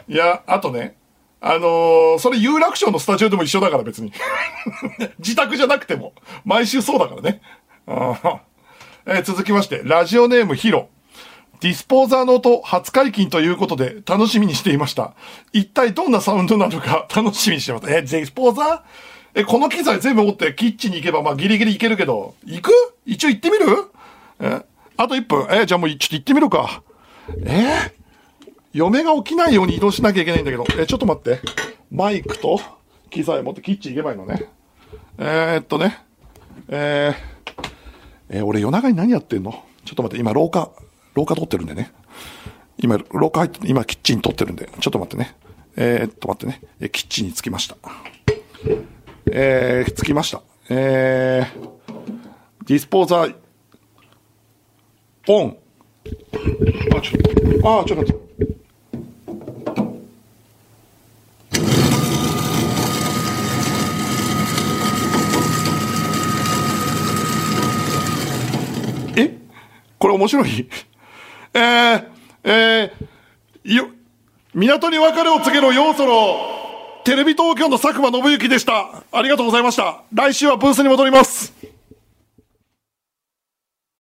Speaker 1: いや、あとね、あのーそれ有楽町のスタジオでも一緒だから別に。(laughs) 自宅じゃなくても。毎週そうだからね。えー続きまして、ラジオネームヒロ。ディスポーザーの音初解禁ということで楽しみにしていました。一体どんなサウンドなのか (laughs) 楽しみにしてます。え、ディスポーザー？え、この機材全部持ってキッチンに行けばまあギリギリ行けるけど、行く？一応行ってみる？え、あと1分。え、じゃあもうちょっと行ってみるか。え？嫁が起きないように移動しなきゃいけないんだけど、え、ちょっと待って。マイクと機材持ってキッチン行けばいいのね。えー、っとね。えー、えー俺夜中に何やってんの？ちょっと待って、今廊下、廊下撮ってるんでね。今、廊下入って、今キッチン撮ってるんで、ちょっと待ってね。えー、っと待ってね。えキッチンに着きました。えー、着きました。えー、ディスポーザー、オン。あ、ちょっと、あ、ちょっと待って。え？これ面白い？えー、えー、よ、港に別れを告げろ要素のテレビ東京の佐久間信之でした。ありがとうございました。来週はブースに戻ります。